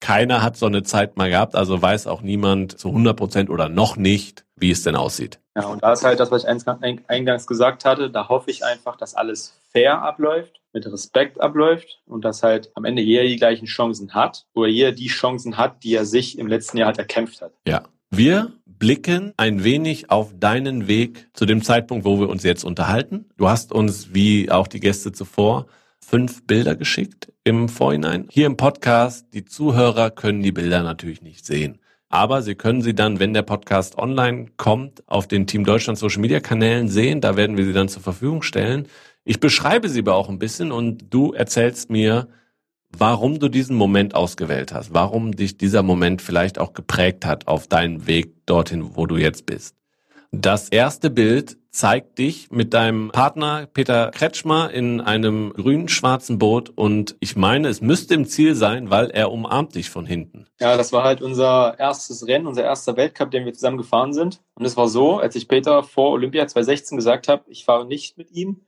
Keiner hat so eine Zeit mal gehabt, also weiß auch niemand zu 100 Prozent oder noch nicht, wie es denn aussieht. Ja, und da ist halt das, was ich eingangs gesagt hatte, da hoffe ich einfach, dass alles fair abläuft, mit Respekt abläuft und dass halt am Ende jeder die gleichen Chancen hat oder jeder die Chancen hat, die er sich im letzten Jahr halt erkämpft hat. Ja. Wir blicken ein wenig auf deinen Weg zu dem Zeitpunkt, wo wir uns jetzt unterhalten. Du hast uns, wie auch die Gäste zuvor, fünf Bilder geschickt im Vorhinein. Hier im Podcast, die Zuhörer können die Bilder natürlich nicht sehen. Aber Sie können sie dann, wenn der Podcast online kommt, auf den Team Deutschland Social Media Kanälen sehen. Da werden wir sie dann zur Verfügung stellen. Ich beschreibe sie aber auch ein bisschen und du erzählst mir, warum du diesen Moment ausgewählt hast, warum dich dieser Moment vielleicht auch geprägt hat auf deinen Weg dorthin, wo du jetzt bist. Das erste Bild zeigt dich mit deinem Partner Peter Kretschmer in einem grün-schwarzen Boot und ich meine, es müsste im Ziel sein, weil er umarmt dich von hinten. Ja, das war halt unser erstes Rennen, unser erster Weltcup, den wir zusammen gefahren sind. Und es war so, als ich Peter vor Olympia 2016 gesagt habe, ich fahre nicht mit ihm,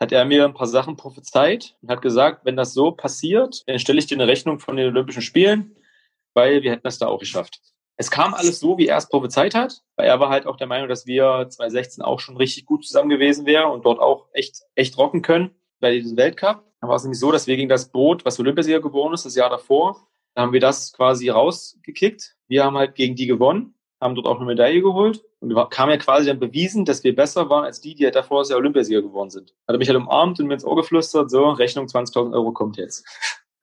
hat er mir ein paar Sachen prophezeit und hat gesagt, wenn das so passiert, dann stelle ich dir eine Rechnung von den Olympischen Spielen, weil wir hätten das da auch geschafft. Es kam alles so, wie er es prophezeit hat, weil er war halt auch der Meinung, dass wir 2016 auch schon richtig gut zusammen gewesen wären und dort auch echt, echt rocken können bei diesem Weltcup. Da war es nämlich so, dass wir gegen das Boot, was Olympiasieger geworden ist, das Jahr davor, da haben wir das quasi rausgekickt. Wir haben halt gegen die gewonnen, haben dort auch eine Medaille geholt und haben ja quasi dann bewiesen, dass wir besser waren als die, die halt davor das Jahr Olympiasieger geworden sind. Hat er mich halt umarmt und mir ins Ohr geflüstert, so, Rechnung 20.000 Euro kommt jetzt.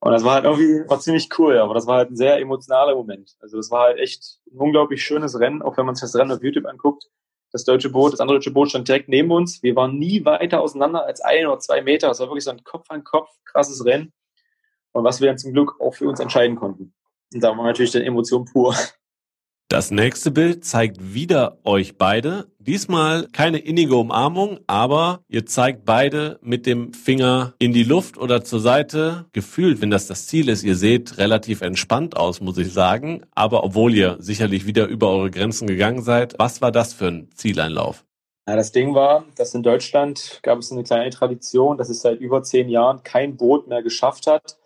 Und das war halt irgendwie, war ziemlich cool, aber das war halt ein sehr emotionaler Moment. Also das war halt echt ein unglaublich schönes Rennen, auch wenn man sich das Rennen auf YouTube anguckt. Das deutsche Boot, das andere deutsche Boot stand direkt neben uns. Wir waren nie weiter auseinander als ein oder zwei Meter. Das war wirklich so ein Kopf an Kopf, krasses Rennen. Und was wir dann zum Glück auch für uns entscheiden konnten. Und da war natürlich dann Emotion pur. Das nächste Bild zeigt wieder euch beide. Diesmal keine innige Umarmung, aber ihr zeigt beide mit dem Finger in die Luft oder zur Seite. Gefühlt, wenn das das Ziel ist, ihr seht relativ entspannt aus, muss ich sagen. Aber obwohl ihr sicherlich wieder über eure Grenzen gegangen seid, was war das für ein Zieleinlauf? Ja, das Ding war, dass in Deutschland gab es eine kleine Tradition, dass es seit über zehn Jahren kein Boot mehr geschafft hat,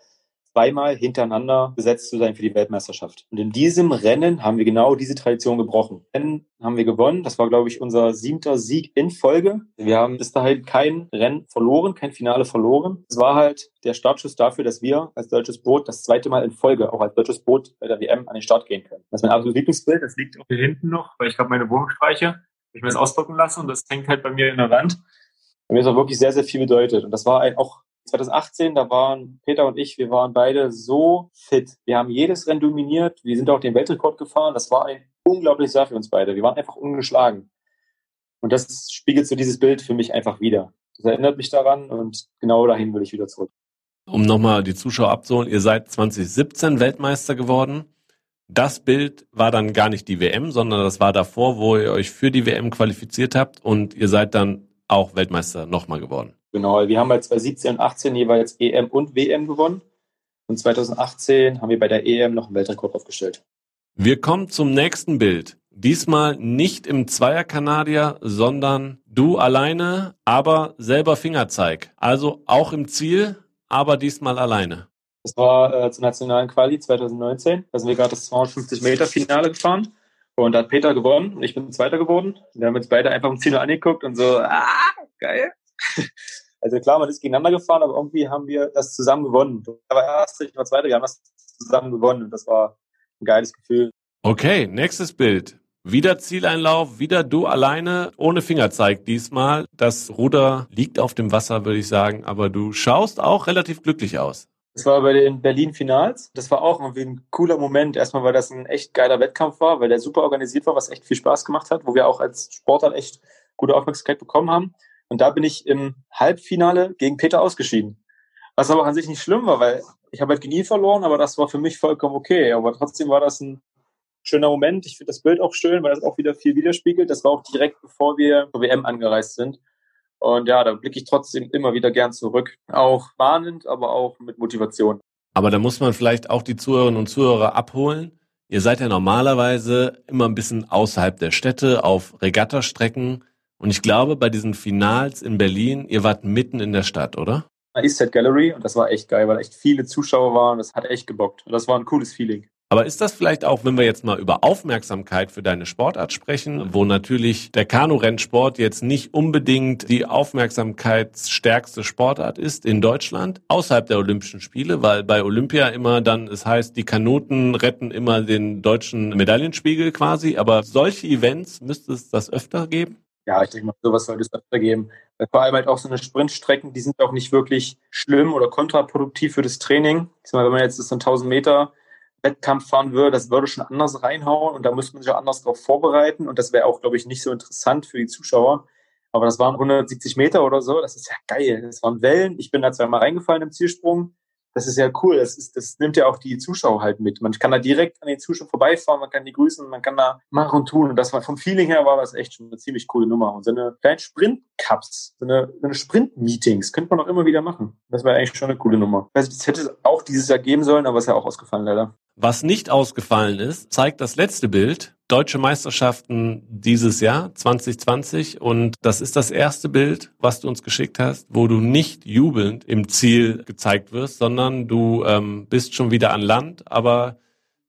zweimal hintereinander besetzt zu sein für die Weltmeisterschaft. Und in diesem Rennen haben wir genau diese Tradition gebrochen. Rennen haben wir gewonnen. Das war, glaube ich, unser siebter Sieg in Folge. Wir haben bis dahin kein Rennen verloren, kein Finale verloren. Es war halt der Startschuss dafür, dass wir als deutsches Boot das zweite Mal in Folge auch als deutsches Boot bei der WM an den Start gehen können. Das ist mein absolutes Lieblingsbild. Das liegt auch hier hinten noch, weil ich habe meine Wohnungsstreiche. Ich mir das ausdrucken lassen und das hängt halt bei mir in der Wand. Und mir ist auch wirklich sehr, sehr viel bedeutet. Und das war ein, auch 2018, da waren Peter und ich, wir waren beide so fit. Wir haben jedes Rennen dominiert. Wir sind auch den Weltrekord gefahren. Das war ein unglaubliches Jahr für uns beide. Wir waren einfach ungeschlagen. Und das spiegelt so dieses Bild für mich einfach wieder. Das erinnert mich daran und genau dahin will ich wieder zurück. Um nochmal die Zuschauer abzuholen, ihr seid 2017 Weltmeister geworden. Das Bild war dann gar nicht die WM, sondern das war davor, wo ihr euch für die WM qualifiziert habt und ihr seid dann auch Weltmeister nochmal geworden. Genau, wir haben bei 2017 und 18 jeweils EM und WM gewonnen. Und 2018 haben wir bei der EM noch einen Weltrekord aufgestellt. Wir kommen zum nächsten Bild. Diesmal nicht im Zweier-Kanadier, sondern du alleine, aber selber Fingerzeig. Also auch im Ziel, aber diesmal alleine. Das war äh, zur nationalen Quali 2019. Da sind wir gerade das 250 Meter Finale gefahren. Und da hat Peter gewonnen und ich bin Zweiter geworden. Wir haben uns beide einfach im Ziel angeguckt und so, ah, geil. Also klar, man ist gegeneinander gefahren, aber irgendwie haben wir das zusammen gewonnen. Aber erst, ich war Zweiter, wir haben das zusammen gewonnen und das war ein geiles Gefühl. Okay, nächstes Bild. Wieder Zieleinlauf, wieder du alleine, ohne Fingerzeig diesmal. Das Ruder liegt auf dem Wasser, würde ich sagen, aber du schaust auch relativ glücklich aus. Das war bei den Berlin-Finals. Das war auch irgendwie ein cooler Moment. Erstmal, weil das ein echt geiler Wettkampf war, weil der super organisiert war, was echt viel Spaß gemacht hat, wo wir auch als Sportler echt gute Aufmerksamkeit bekommen haben. Und da bin ich im Halbfinale gegen Peter ausgeschieden. Was aber an sich nicht schlimm war, weil ich habe halt ihn verloren, aber das war für mich vollkommen okay. Aber trotzdem war das ein schöner Moment. Ich finde das Bild auch schön, weil das auch wieder viel widerspiegelt. Das war auch direkt bevor wir zur WM angereist sind. Und ja, da blicke ich trotzdem immer wieder gern zurück. Auch warnend, aber auch mit Motivation. Aber da muss man vielleicht auch die Zuhörerinnen und Zuhörer abholen. Ihr seid ja normalerweise immer ein bisschen außerhalb der Städte auf Regattastrecken. Und ich glaube, bei diesen Finals in Berlin, ihr wart mitten in der Stadt, oder? Eastside Gallery und das war echt geil, weil echt viele Zuschauer waren. Das hat echt gebockt. Und das war ein cooles Feeling. Aber ist das vielleicht auch, wenn wir jetzt mal über Aufmerksamkeit für deine Sportart sprechen, wo natürlich der Kanurennsport jetzt nicht unbedingt die aufmerksamkeitsstärkste Sportart ist in Deutschland, außerhalb der Olympischen Spiele, weil bei Olympia immer dann, es heißt, die Kanoten retten immer den deutschen Medaillenspiegel quasi, aber solche Events müsste es das öfter geben? Ja, ich denke mal, sowas sollte es öfter geben. Vor allem halt auch so eine Sprintstrecken, die sind auch nicht wirklich schlimm oder kontraproduktiv für das Training. Ich sag mal, wenn man jetzt das dann 1000 Meter Wettkampf fahren würde, das würde schon anders reinhauen und da müsste man sich auch anders darauf vorbereiten und das wäre auch, glaube ich, nicht so interessant für die Zuschauer. Aber das waren 170 Meter oder so, das ist ja geil. Das waren Wellen. Ich bin da zweimal reingefallen im Zielsprung das ist ja cool. Das, ist, das nimmt ja auch die Zuschauer halt mit. Man kann da direkt an den Zuschauern vorbeifahren, man kann die grüßen, man kann da machen und tun. Und das war vom Feeling her war das echt schon eine ziemlich coole Nummer. Und so eine kleine Sprint-Cups, so eine, so eine Sprint-Meetings könnte man auch immer wieder machen. Das wäre eigentlich schon eine coole Nummer. Also das hätte es auch dieses Jahr geben sollen, aber ist ja auch ausgefallen leider. Was nicht ausgefallen ist, zeigt das letzte Bild. Deutsche Meisterschaften dieses Jahr, 2020. Und das ist das erste Bild, was du uns geschickt hast, wo du nicht jubelnd im Ziel gezeigt wirst, sondern du ähm, bist schon wieder an Land, aber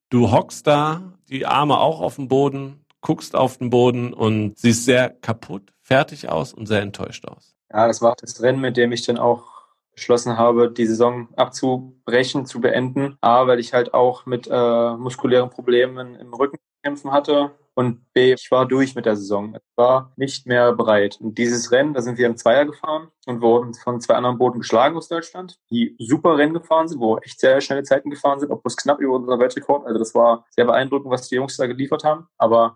du hockst da, die Arme auch auf dem Boden, guckst auf den Boden und siehst sehr kaputt, fertig aus und sehr enttäuscht aus. Ja, das war das Rennen, mit dem ich dann auch beschlossen habe, die Saison abzubrechen, zu beenden. A, weil ich halt auch mit äh, muskulären Problemen im Rücken kämpfen hatte. Und B, ich war durch mit der Saison. Ich war nicht mehr bereit. Und dieses Rennen, da sind wir im Zweier gefahren und wurden von zwei anderen Booten geschlagen aus Deutschland, die super Rennen gefahren sind, wo echt sehr schnelle Zeiten gefahren sind, obwohl es knapp über unseren Weltrekord. Also das war sehr beeindruckend, was die Jungs da geliefert haben. Aber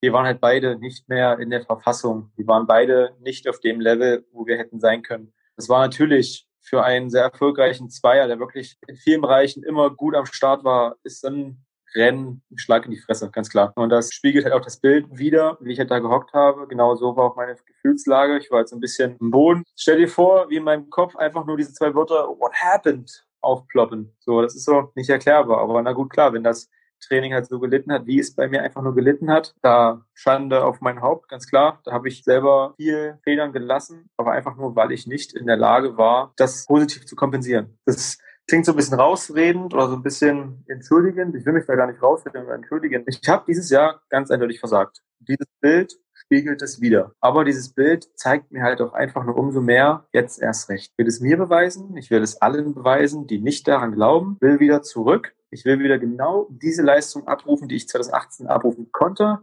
wir waren halt beide nicht mehr in der Verfassung. Wir waren beide nicht auf dem Level, wo wir hätten sein können. Das war natürlich für einen sehr erfolgreichen Zweier, der wirklich in vielen Bereichen immer gut am Start war, ist dann Rennen ein Schlag in die Fresse, ganz klar. Und das spiegelt halt auch das Bild wieder, wie ich halt da gehockt habe. Genau so war auch meine Gefühlslage. Ich war jetzt ein bisschen im Boden. Stell dir vor, wie in meinem Kopf einfach nur diese zwei Wörter, what happened, aufploppen. So, das ist so nicht erklärbar. Aber na gut, klar, wenn das Training halt so gelitten hat, wie es bei mir einfach nur gelitten hat. Da Schande auf mein Haupt, ganz klar. Da habe ich selber viel Federn gelassen, aber einfach nur, weil ich nicht in der Lage war, das positiv zu kompensieren. Das klingt so ein bisschen rausredend oder so ein bisschen entschuldigend. Ich will mich da gar nicht rausreden oder entschuldigen. Ich habe dieses Jahr ganz eindeutig versagt. Dieses Bild spiegelt es wieder. Aber dieses Bild zeigt mir halt auch einfach nur umso mehr, jetzt erst recht. Ich will es mir beweisen, ich will es allen beweisen, die nicht daran glauben, will wieder zurück ich will wieder genau diese Leistung abrufen, die ich 2018 abrufen konnte,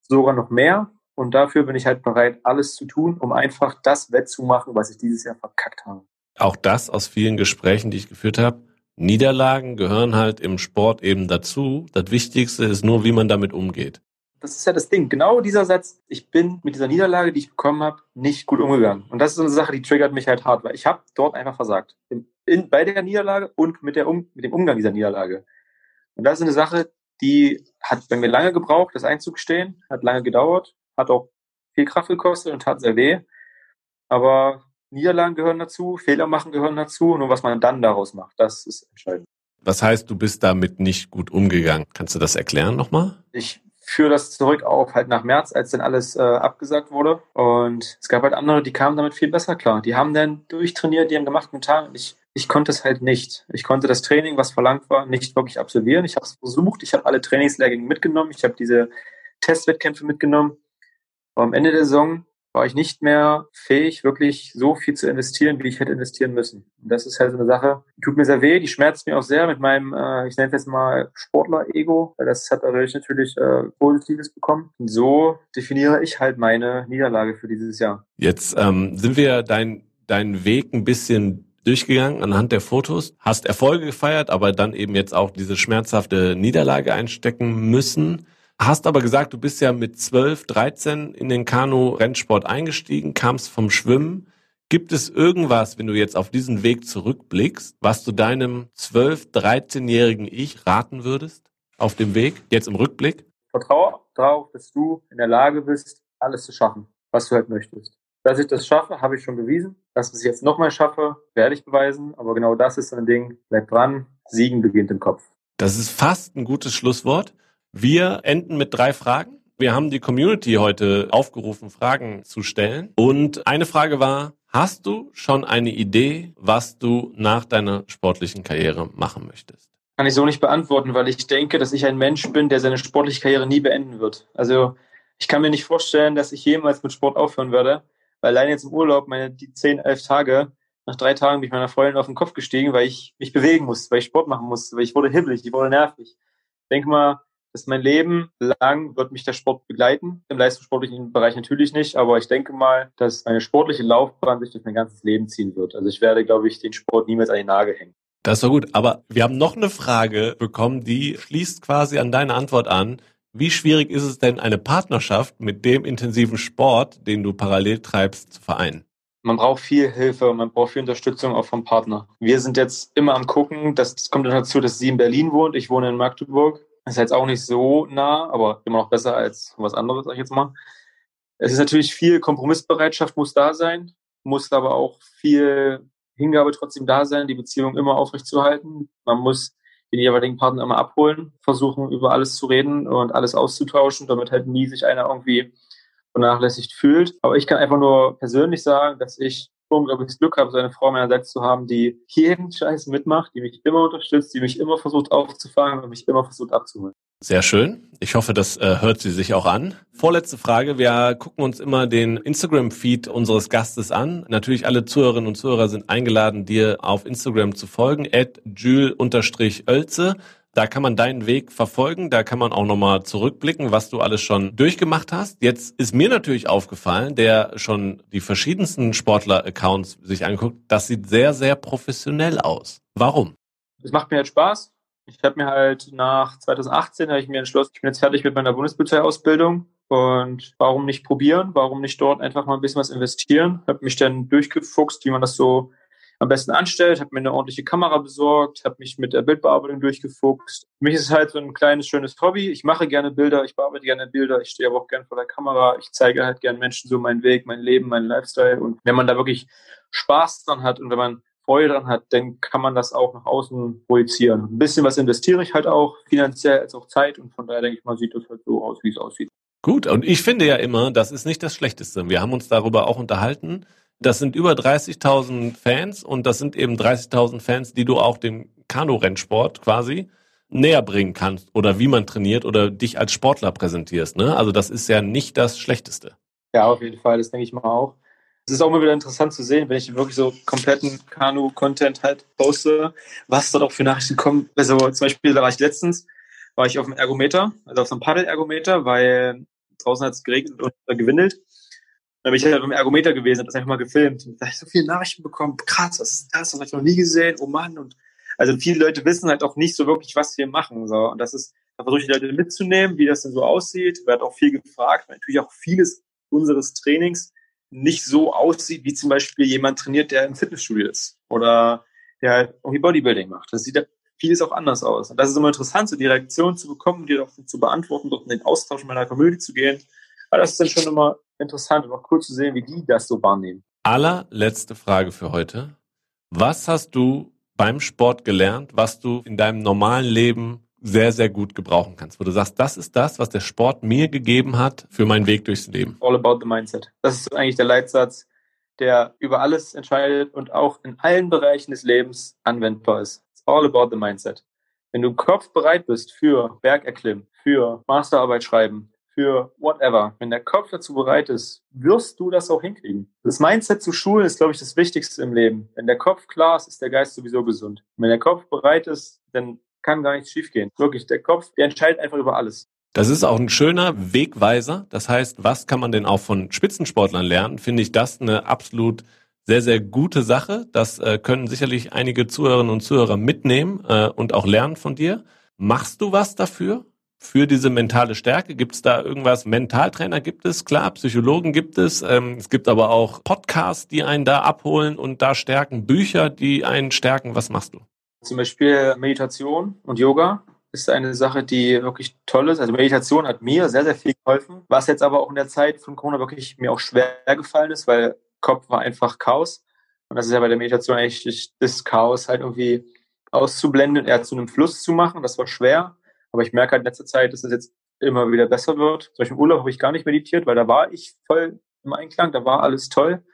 sogar noch mehr. Und dafür bin ich halt bereit, alles zu tun, um einfach das wettzumachen, was ich dieses Jahr verkackt habe. Auch das aus vielen Gesprächen, die ich geführt habe. Niederlagen gehören halt im Sport eben dazu. Das Wichtigste ist nur, wie man damit umgeht. Das ist ja das Ding. Genau dieser Satz, ich bin mit dieser Niederlage, die ich bekommen habe, nicht gut umgegangen. Und das ist so eine Sache, die triggert mich halt hart, weil ich habe dort einfach versagt. Im in, bei der Niederlage und mit, der um, mit dem Umgang dieser Niederlage. Und das ist eine Sache, die hat bei mir lange gebraucht, das einzugestehen, hat lange gedauert, hat auch viel Kraft gekostet und tat sehr weh. Aber Niederlagen gehören dazu, Fehler machen gehören dazu, nur was man dann daraus macht, das ist entscheidend. Was heißt, du bist damit nicht gut umgegangen? Kannst du das erklären nochmal? Ich führe das zurück auf halt nach März, als dann alles äh, abgesagt wurde. Und es gab halt andere, die kamen damit viel besser klar. Die haben dann durchtrainiert, die haben gemacht mit Tagen. Ich ich konnte es halt nicht. Ich konnte das Training, was verlangt war, nicht wirklich absolvieren. Ich habe es versucht, ich habe alle Trainingslehrgänge mitgenommen, ich habe diese Testwettkämpfe mitgenommen. Aber am Ende der Saison war ich nicht mehr fähig, wirklich so viel zu investieren, wie ich hätte investieren müssen. Und das ist halt so eine Sache, die tut mir sehr weh, die schmerzt mir auch sehr mit meinem, äh, ich nenne es jetzt mal Sportler-Ego, weil das hat dadurch natürlich äh, Positives bekommen. Und so definiere ich halt meine Niederlage für dieses Jahr. Jetzt ähm, sind wir dein, deinen Weg ein bisschen durchgegangen anhand der Fotos, hast Erfolge gefeiert, aber dann eben jetzt auch diese schmerzhafte Niederlage einstecken müssen. Hast aber gesagt, du bist ja mit 12, 13 in den Kanu-Rennsport eingestiegen, kamst vom Schwimmen. Gibt es irgendwas, wenn du jetzt auf diesen Weg zurückblickst, was du deinem 12, 13-jährigen Ich raten würdest auf dem Weg, jetzt im Rückblick? Vertraue darauf, dass du in der Lage bist, alles zu schaffen, was du halt möchtest. Dass ich das schaffe, habe ich schon bewiesen. Dass ich es jetzt nochmal schaffe, werde ich beweisen. Aber genau das ist so ein Ding. Bleibt dran. Siegen beginnt im Kopf. Das ist fast ein gutes Schlusswort. Wir enden mit drei Fragen. Wir haben die Community heute aufgerufen, Fragen zu stellen. Und eine Frage war, hast du schon eine Idee, was du nach deiner sportlichen Karriere machen möchtest? Kann ich so nicht beantworten, weil ich denke, dass ich ein Mensch bin, der seine sportliche Karriere nie beenden wird. Also ich kann mir nicht vorstellen, dass ich jemals mit Sport aufhören werde, weil allein jetzt im Urlaub, meine die zehn, elf Tage, nach drei Tagen bin ich meiner Freundin auf den Kopf gestiegen, weil ich mich bewegen musste, weil ich Sport machen musste, weil ich wurde hibbelig, ich wurde nervig. Ich denke mal, dass mein Leben lang wird mich der Sport begleiten. Im leistungssportlichen Bereich natürlich nicht, aber ich denke mal, dass meine sportliche Laufbahn sich durch mein ganzes Leben ziehen wird. Also ich werde, glaube ich, den Sport niemals an den Nagel hängen. Das ist doch gut. Aber wir haben noch eine Frage bekommen, die schließt quasi an deine Antwort an. Wie schwierig ist es denn, eine Partnerschaft mit dem intensiven Sport, den du parallel treibst, zu vereinen? Man braucht viel Hilfe und man braucht viel Unterstützung auch vom Partner. Wir sind jetzt immer am gucken, das kommt dann dazu, dass sie in Berlin wohnt, ich wohne in Magdeburg. Ist jetzt auch nicht so nah, aber immer noch besser als was anderes, sag ich jetzt mal. Es ist natürlich viel Kompromissbereitschaft muss da sein, muss aber auch viel Hingabe trotzdem da sein, die Beziehung immer aufrechtzuerhalten. Man muss den jeweiligen Partner immer abholen, versuchen über alles zu reden und alles auszutauschen, damit halt nie sich einer irgendwie vernachlässigt fühlt. Aber ich kann einfach nur persönlich sagen, dass ich unglaubliches Glück habe, so eine Frau meinerseits zu haben, die jeden Scheiß mitmacht, die mich immer unterstützt, die mich immer versucht aufzufangen und mich immer versucht abzuholen. Sehr schön. Ich hoffe, das äh, hört sie sich auch an. Vorletzte Frage. Wir gucken uns immer den Instagram-Feed unseres Gastes an. Natürlich alle Zuhörerinnen und Zuhörer sind eingeladen, dir auf Instagram zu folgen. At Jules-Ölze. Da kann man deinen Weg verfolgen. Da kann man auch nochmal zurückblicken, was du alles schon durchgemacht hast. Jetzt ist mir natürlich aufgefallen, der schon die verschiedensten Sportler-Accounts sich anguckt, das sieht sehr, sehr professionell aus. Warum? Es macht mir halt Spaß ich habe mir halt nach 2018 habe ich mir entschlossen, ich bin jetzt fertig mit meiner Bundespolizeiausbildung und warum nicht probieren, warum nicht dort einfach mal ein bisschen was investieren. Habe mich dann durchgefuchst, wie man das so am besten anstellt, habe mir eine ordentliche Kamera besorgt, habe mich mit der Bildbearbeitung durchgefuchst. Für mich ist es halt so ein kleines, schönes Hobby. Ich mache gerne Bilder, ich bearbeite gerne Bilder, ich stehe aber auch gerne vor der Kamera. Ich zeige halt gerne Menschen so meinen Weg, mein Leben, meinen Lifestyle. Und wenn man da wirklich Spaß dran hat und wenn man Freude dran hat, dann kann man das auch nach außen projizieren. Ein bisschen was investiere ich halt auch, finanziell als auch Zeit und von daher denke ich mal, sieht das halt so aus, wie es aussieht. Gut, und ich finde ja immer, das ist nicht das Schlechteste. Wir haben uns darüber auch unterhalten. Das sind über 30.000 Fans und das sind eben 30.000 Fans, die du auch dem Kanu-Rennsport quasi näher bringen kannst oder wie man trainiert oder dich als Sportler präsentierst. Ne? Also das ist ja nicht das Schlechteste. Ja, auf jeden Fall, das denke ich mal auch es ist auch immer wieder interessant zu sehen, wenn ich wirklich so kompletten Kanu-Content halt poste, was dort auch für Nachrichten kommen. Also zum Beispiel, da war ich letztens, war ich auf dem Ergometer, also auf so einem Paddel-Ergometer, weil draußen hat es geregnet und gewindelt. Dann bin ich halt dem Ergometer gewesen, habe das einfach mal gefilmt. Und da habe ich so viele Nachrichten bekommen, krass, was ist das? Das habe ich noch nie gesehen, oh Mann. Und also viele Leute wissen halt auch nicht so wirklich, was wir machen. So. Und das ist, da versuche ich die Leute mitzunehmen, wie das denn so aussieht. Wird auch viel gefragt, natürlich auch vieles unseres Trainings nicht so aussieht, wie zum Beispiel jemand trainiert, der im Fitnessstudio ist oder der halt irgendwie Bodybuilding macht. Das sieht vieles auch anders aus. Und das ist immer interessant, so die Reaktion zu bekommen, die auch zu beantworten, dort in den Austausch mit meiner Community zu gehen. Aber das ist dann schon immer interessant und auch cool zu sehen, wie die das so wahrnehmen. Allerletzte Frage für heute. Was hast du beim Sport gelernt, was du in deinem normalen Leben sehr, sehr gut gebrauchen kannst, wo du sagst, das ist das, was der Sport mir gegeben hat für meinen Weg durchs Leben? All about the mindset. Das ist eigentlich der Leitsatz, der über alles entscheidet und auch in allen Bereichen des Lebens anwendbar ist. It's all about the mindset. Wenn du im Kopf bereit bist für Bergerklimmen, für Masterarbeit schreiben, für whatever, wenn der Kopf dazu bereit ist, wirst du das auch hinkriegen. Das Mindset zu schulen ist, glaube ich, das Wichtigste im Leben. Wenn der Kopf klar ist, ist der Geist sowieso gesund. wenn der Kopf bereit ist, dann kann gar nichts schiefgehen. Wirklich, der Kopf, der entscheidet einfach über alles. Das ist auch ein schöner Wegweiser. Das heißt, was kann man denn auch von Spitzensportlern lernen? Finde ich das eine absolut sehr, sehr gute Sache. Das äh, können sicherlich einige Zuhörerinnen und Zuhörer mitnehmen äh, und auch lernen von dir. Machst du was dafür? Für diese mentale Stärke? Gibt es da irgendwas? Mentaltrainer gibt es, klar, Psychologen gibt es. Ähm, es gibt aber auch Podcasts, die einen da abholen und da stärken, Bücher, die einen stärken. Was machst du? Zum Beispiel Meditation und Yoga. ist eine Sache, die wirklich toll ist. Also Meditation hat mir sehr, sehr viel geholfen, was jetzt aber auch in der Zeit von Corona wirklich mir auch schwer gefallen ist, weil Kopf war einfach Chaos. Und das ist ja bei der Meditation eigentlich das Chaos halt irgendwie auszublenden, eher zu einem Fluss zu machen. Das war schwer. Aber ich merke halt in letzter Zeit, dass es jetzt immer wieder besser wird. Zum Beispiel im Urlaub habe ich gar nicht meditiert, weil da war ich voll im Einklang, da war alles toll.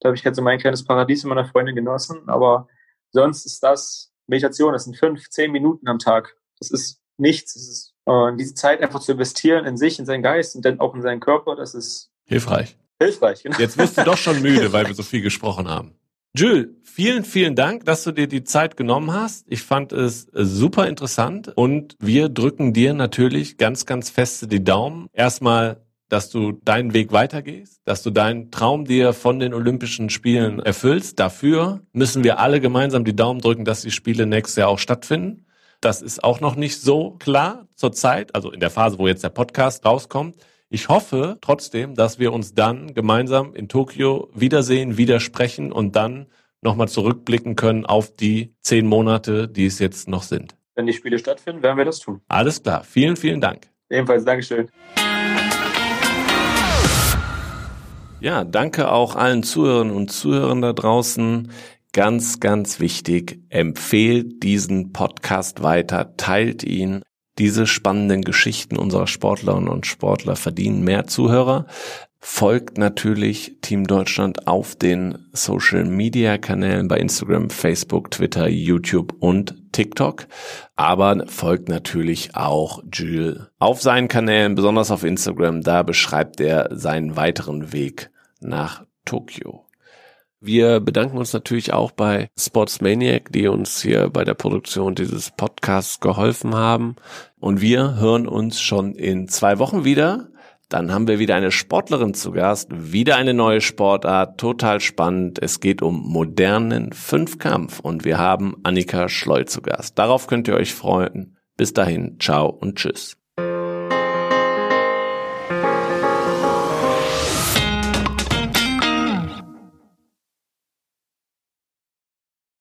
Da habe ich jetzt so mein kleines Paradies mit meiner Freundin genossen. Aber sonst ist das Meditation, das sind fünf, zehn Minuten am Tag. Das ist nichts. Das ist, äh, diese Zeit einfach zu investieren in sich, in seinen Geist und dann auch in seinen Körper, das ist hilfreich. Hilfreich, genau. Jetzt wirst du doch schon müde, weil wir so viel gesprochen haben. Jules, vielen, vielen Dank, dass du dir die Zeit genommen hast. Ich fand es super interessant und wir drücken dir natürlich ganz, ganz feste die Daumen. Erstmal, dass du deinen Weg weitergehst, dass du deinen Traum dir von den Olympischen Spielen erfüllst. Dafür müssen wir alle gemeinsam die Daumen drücken, dass die Spiele nächstes Jahr auch stattfinden. Das ist auch noch nicht so klar zurzeit, also in der Phase, wo jetzt der Podcast rauskommt. Ich hoffe trotzdem, dass wir uns dann gemeinsam in Tokio wiedersehen, widersprechen und dann nochmal zurückblicken können auf die zehn Monate, die es jetzt noch sind. Wenn die Spiele stattfinden, werden wir das tun. Alles klar. Vielen, vielen Dank. Ebenfalls, Dankeschön. Ja, danke auch allen Zuhörern und Zuhörern da draußen. Ganz, ganz wichtig, empfehlt diesen Podcast weiter, teilt ihn. Diese spannenden Geschichten unserer Sportlerinnen und Sportler verdienen mehr Zuhörer. Folgt natürlich Team Deutschland auf den Social Media Kanälen bei Instagram, Facebook, Twitter, YouTube und TikTok. Aber folgt natürlich auch Jules auf seinen Kanälen, besonders auf Instagram. Da beschreibt er seinen weiteren Weg nach Tokio. Wir bedanken uns natürlich auch bei Sportsmaniac, die uns hier bei der Produktion dieses Podcasts geholfen haben. Und wir hören uns schon in zwei Wochen wieder. Dann haben wir wieder eine Sportlerin zu Gast, wieder eine neue Sportart, total spannend. Es geht um modernen Fünfkampf und wir haben Annika Schleu zu Gast. Darauf könnt ihr euch freuen. Bis dahin, ciao und tschüss.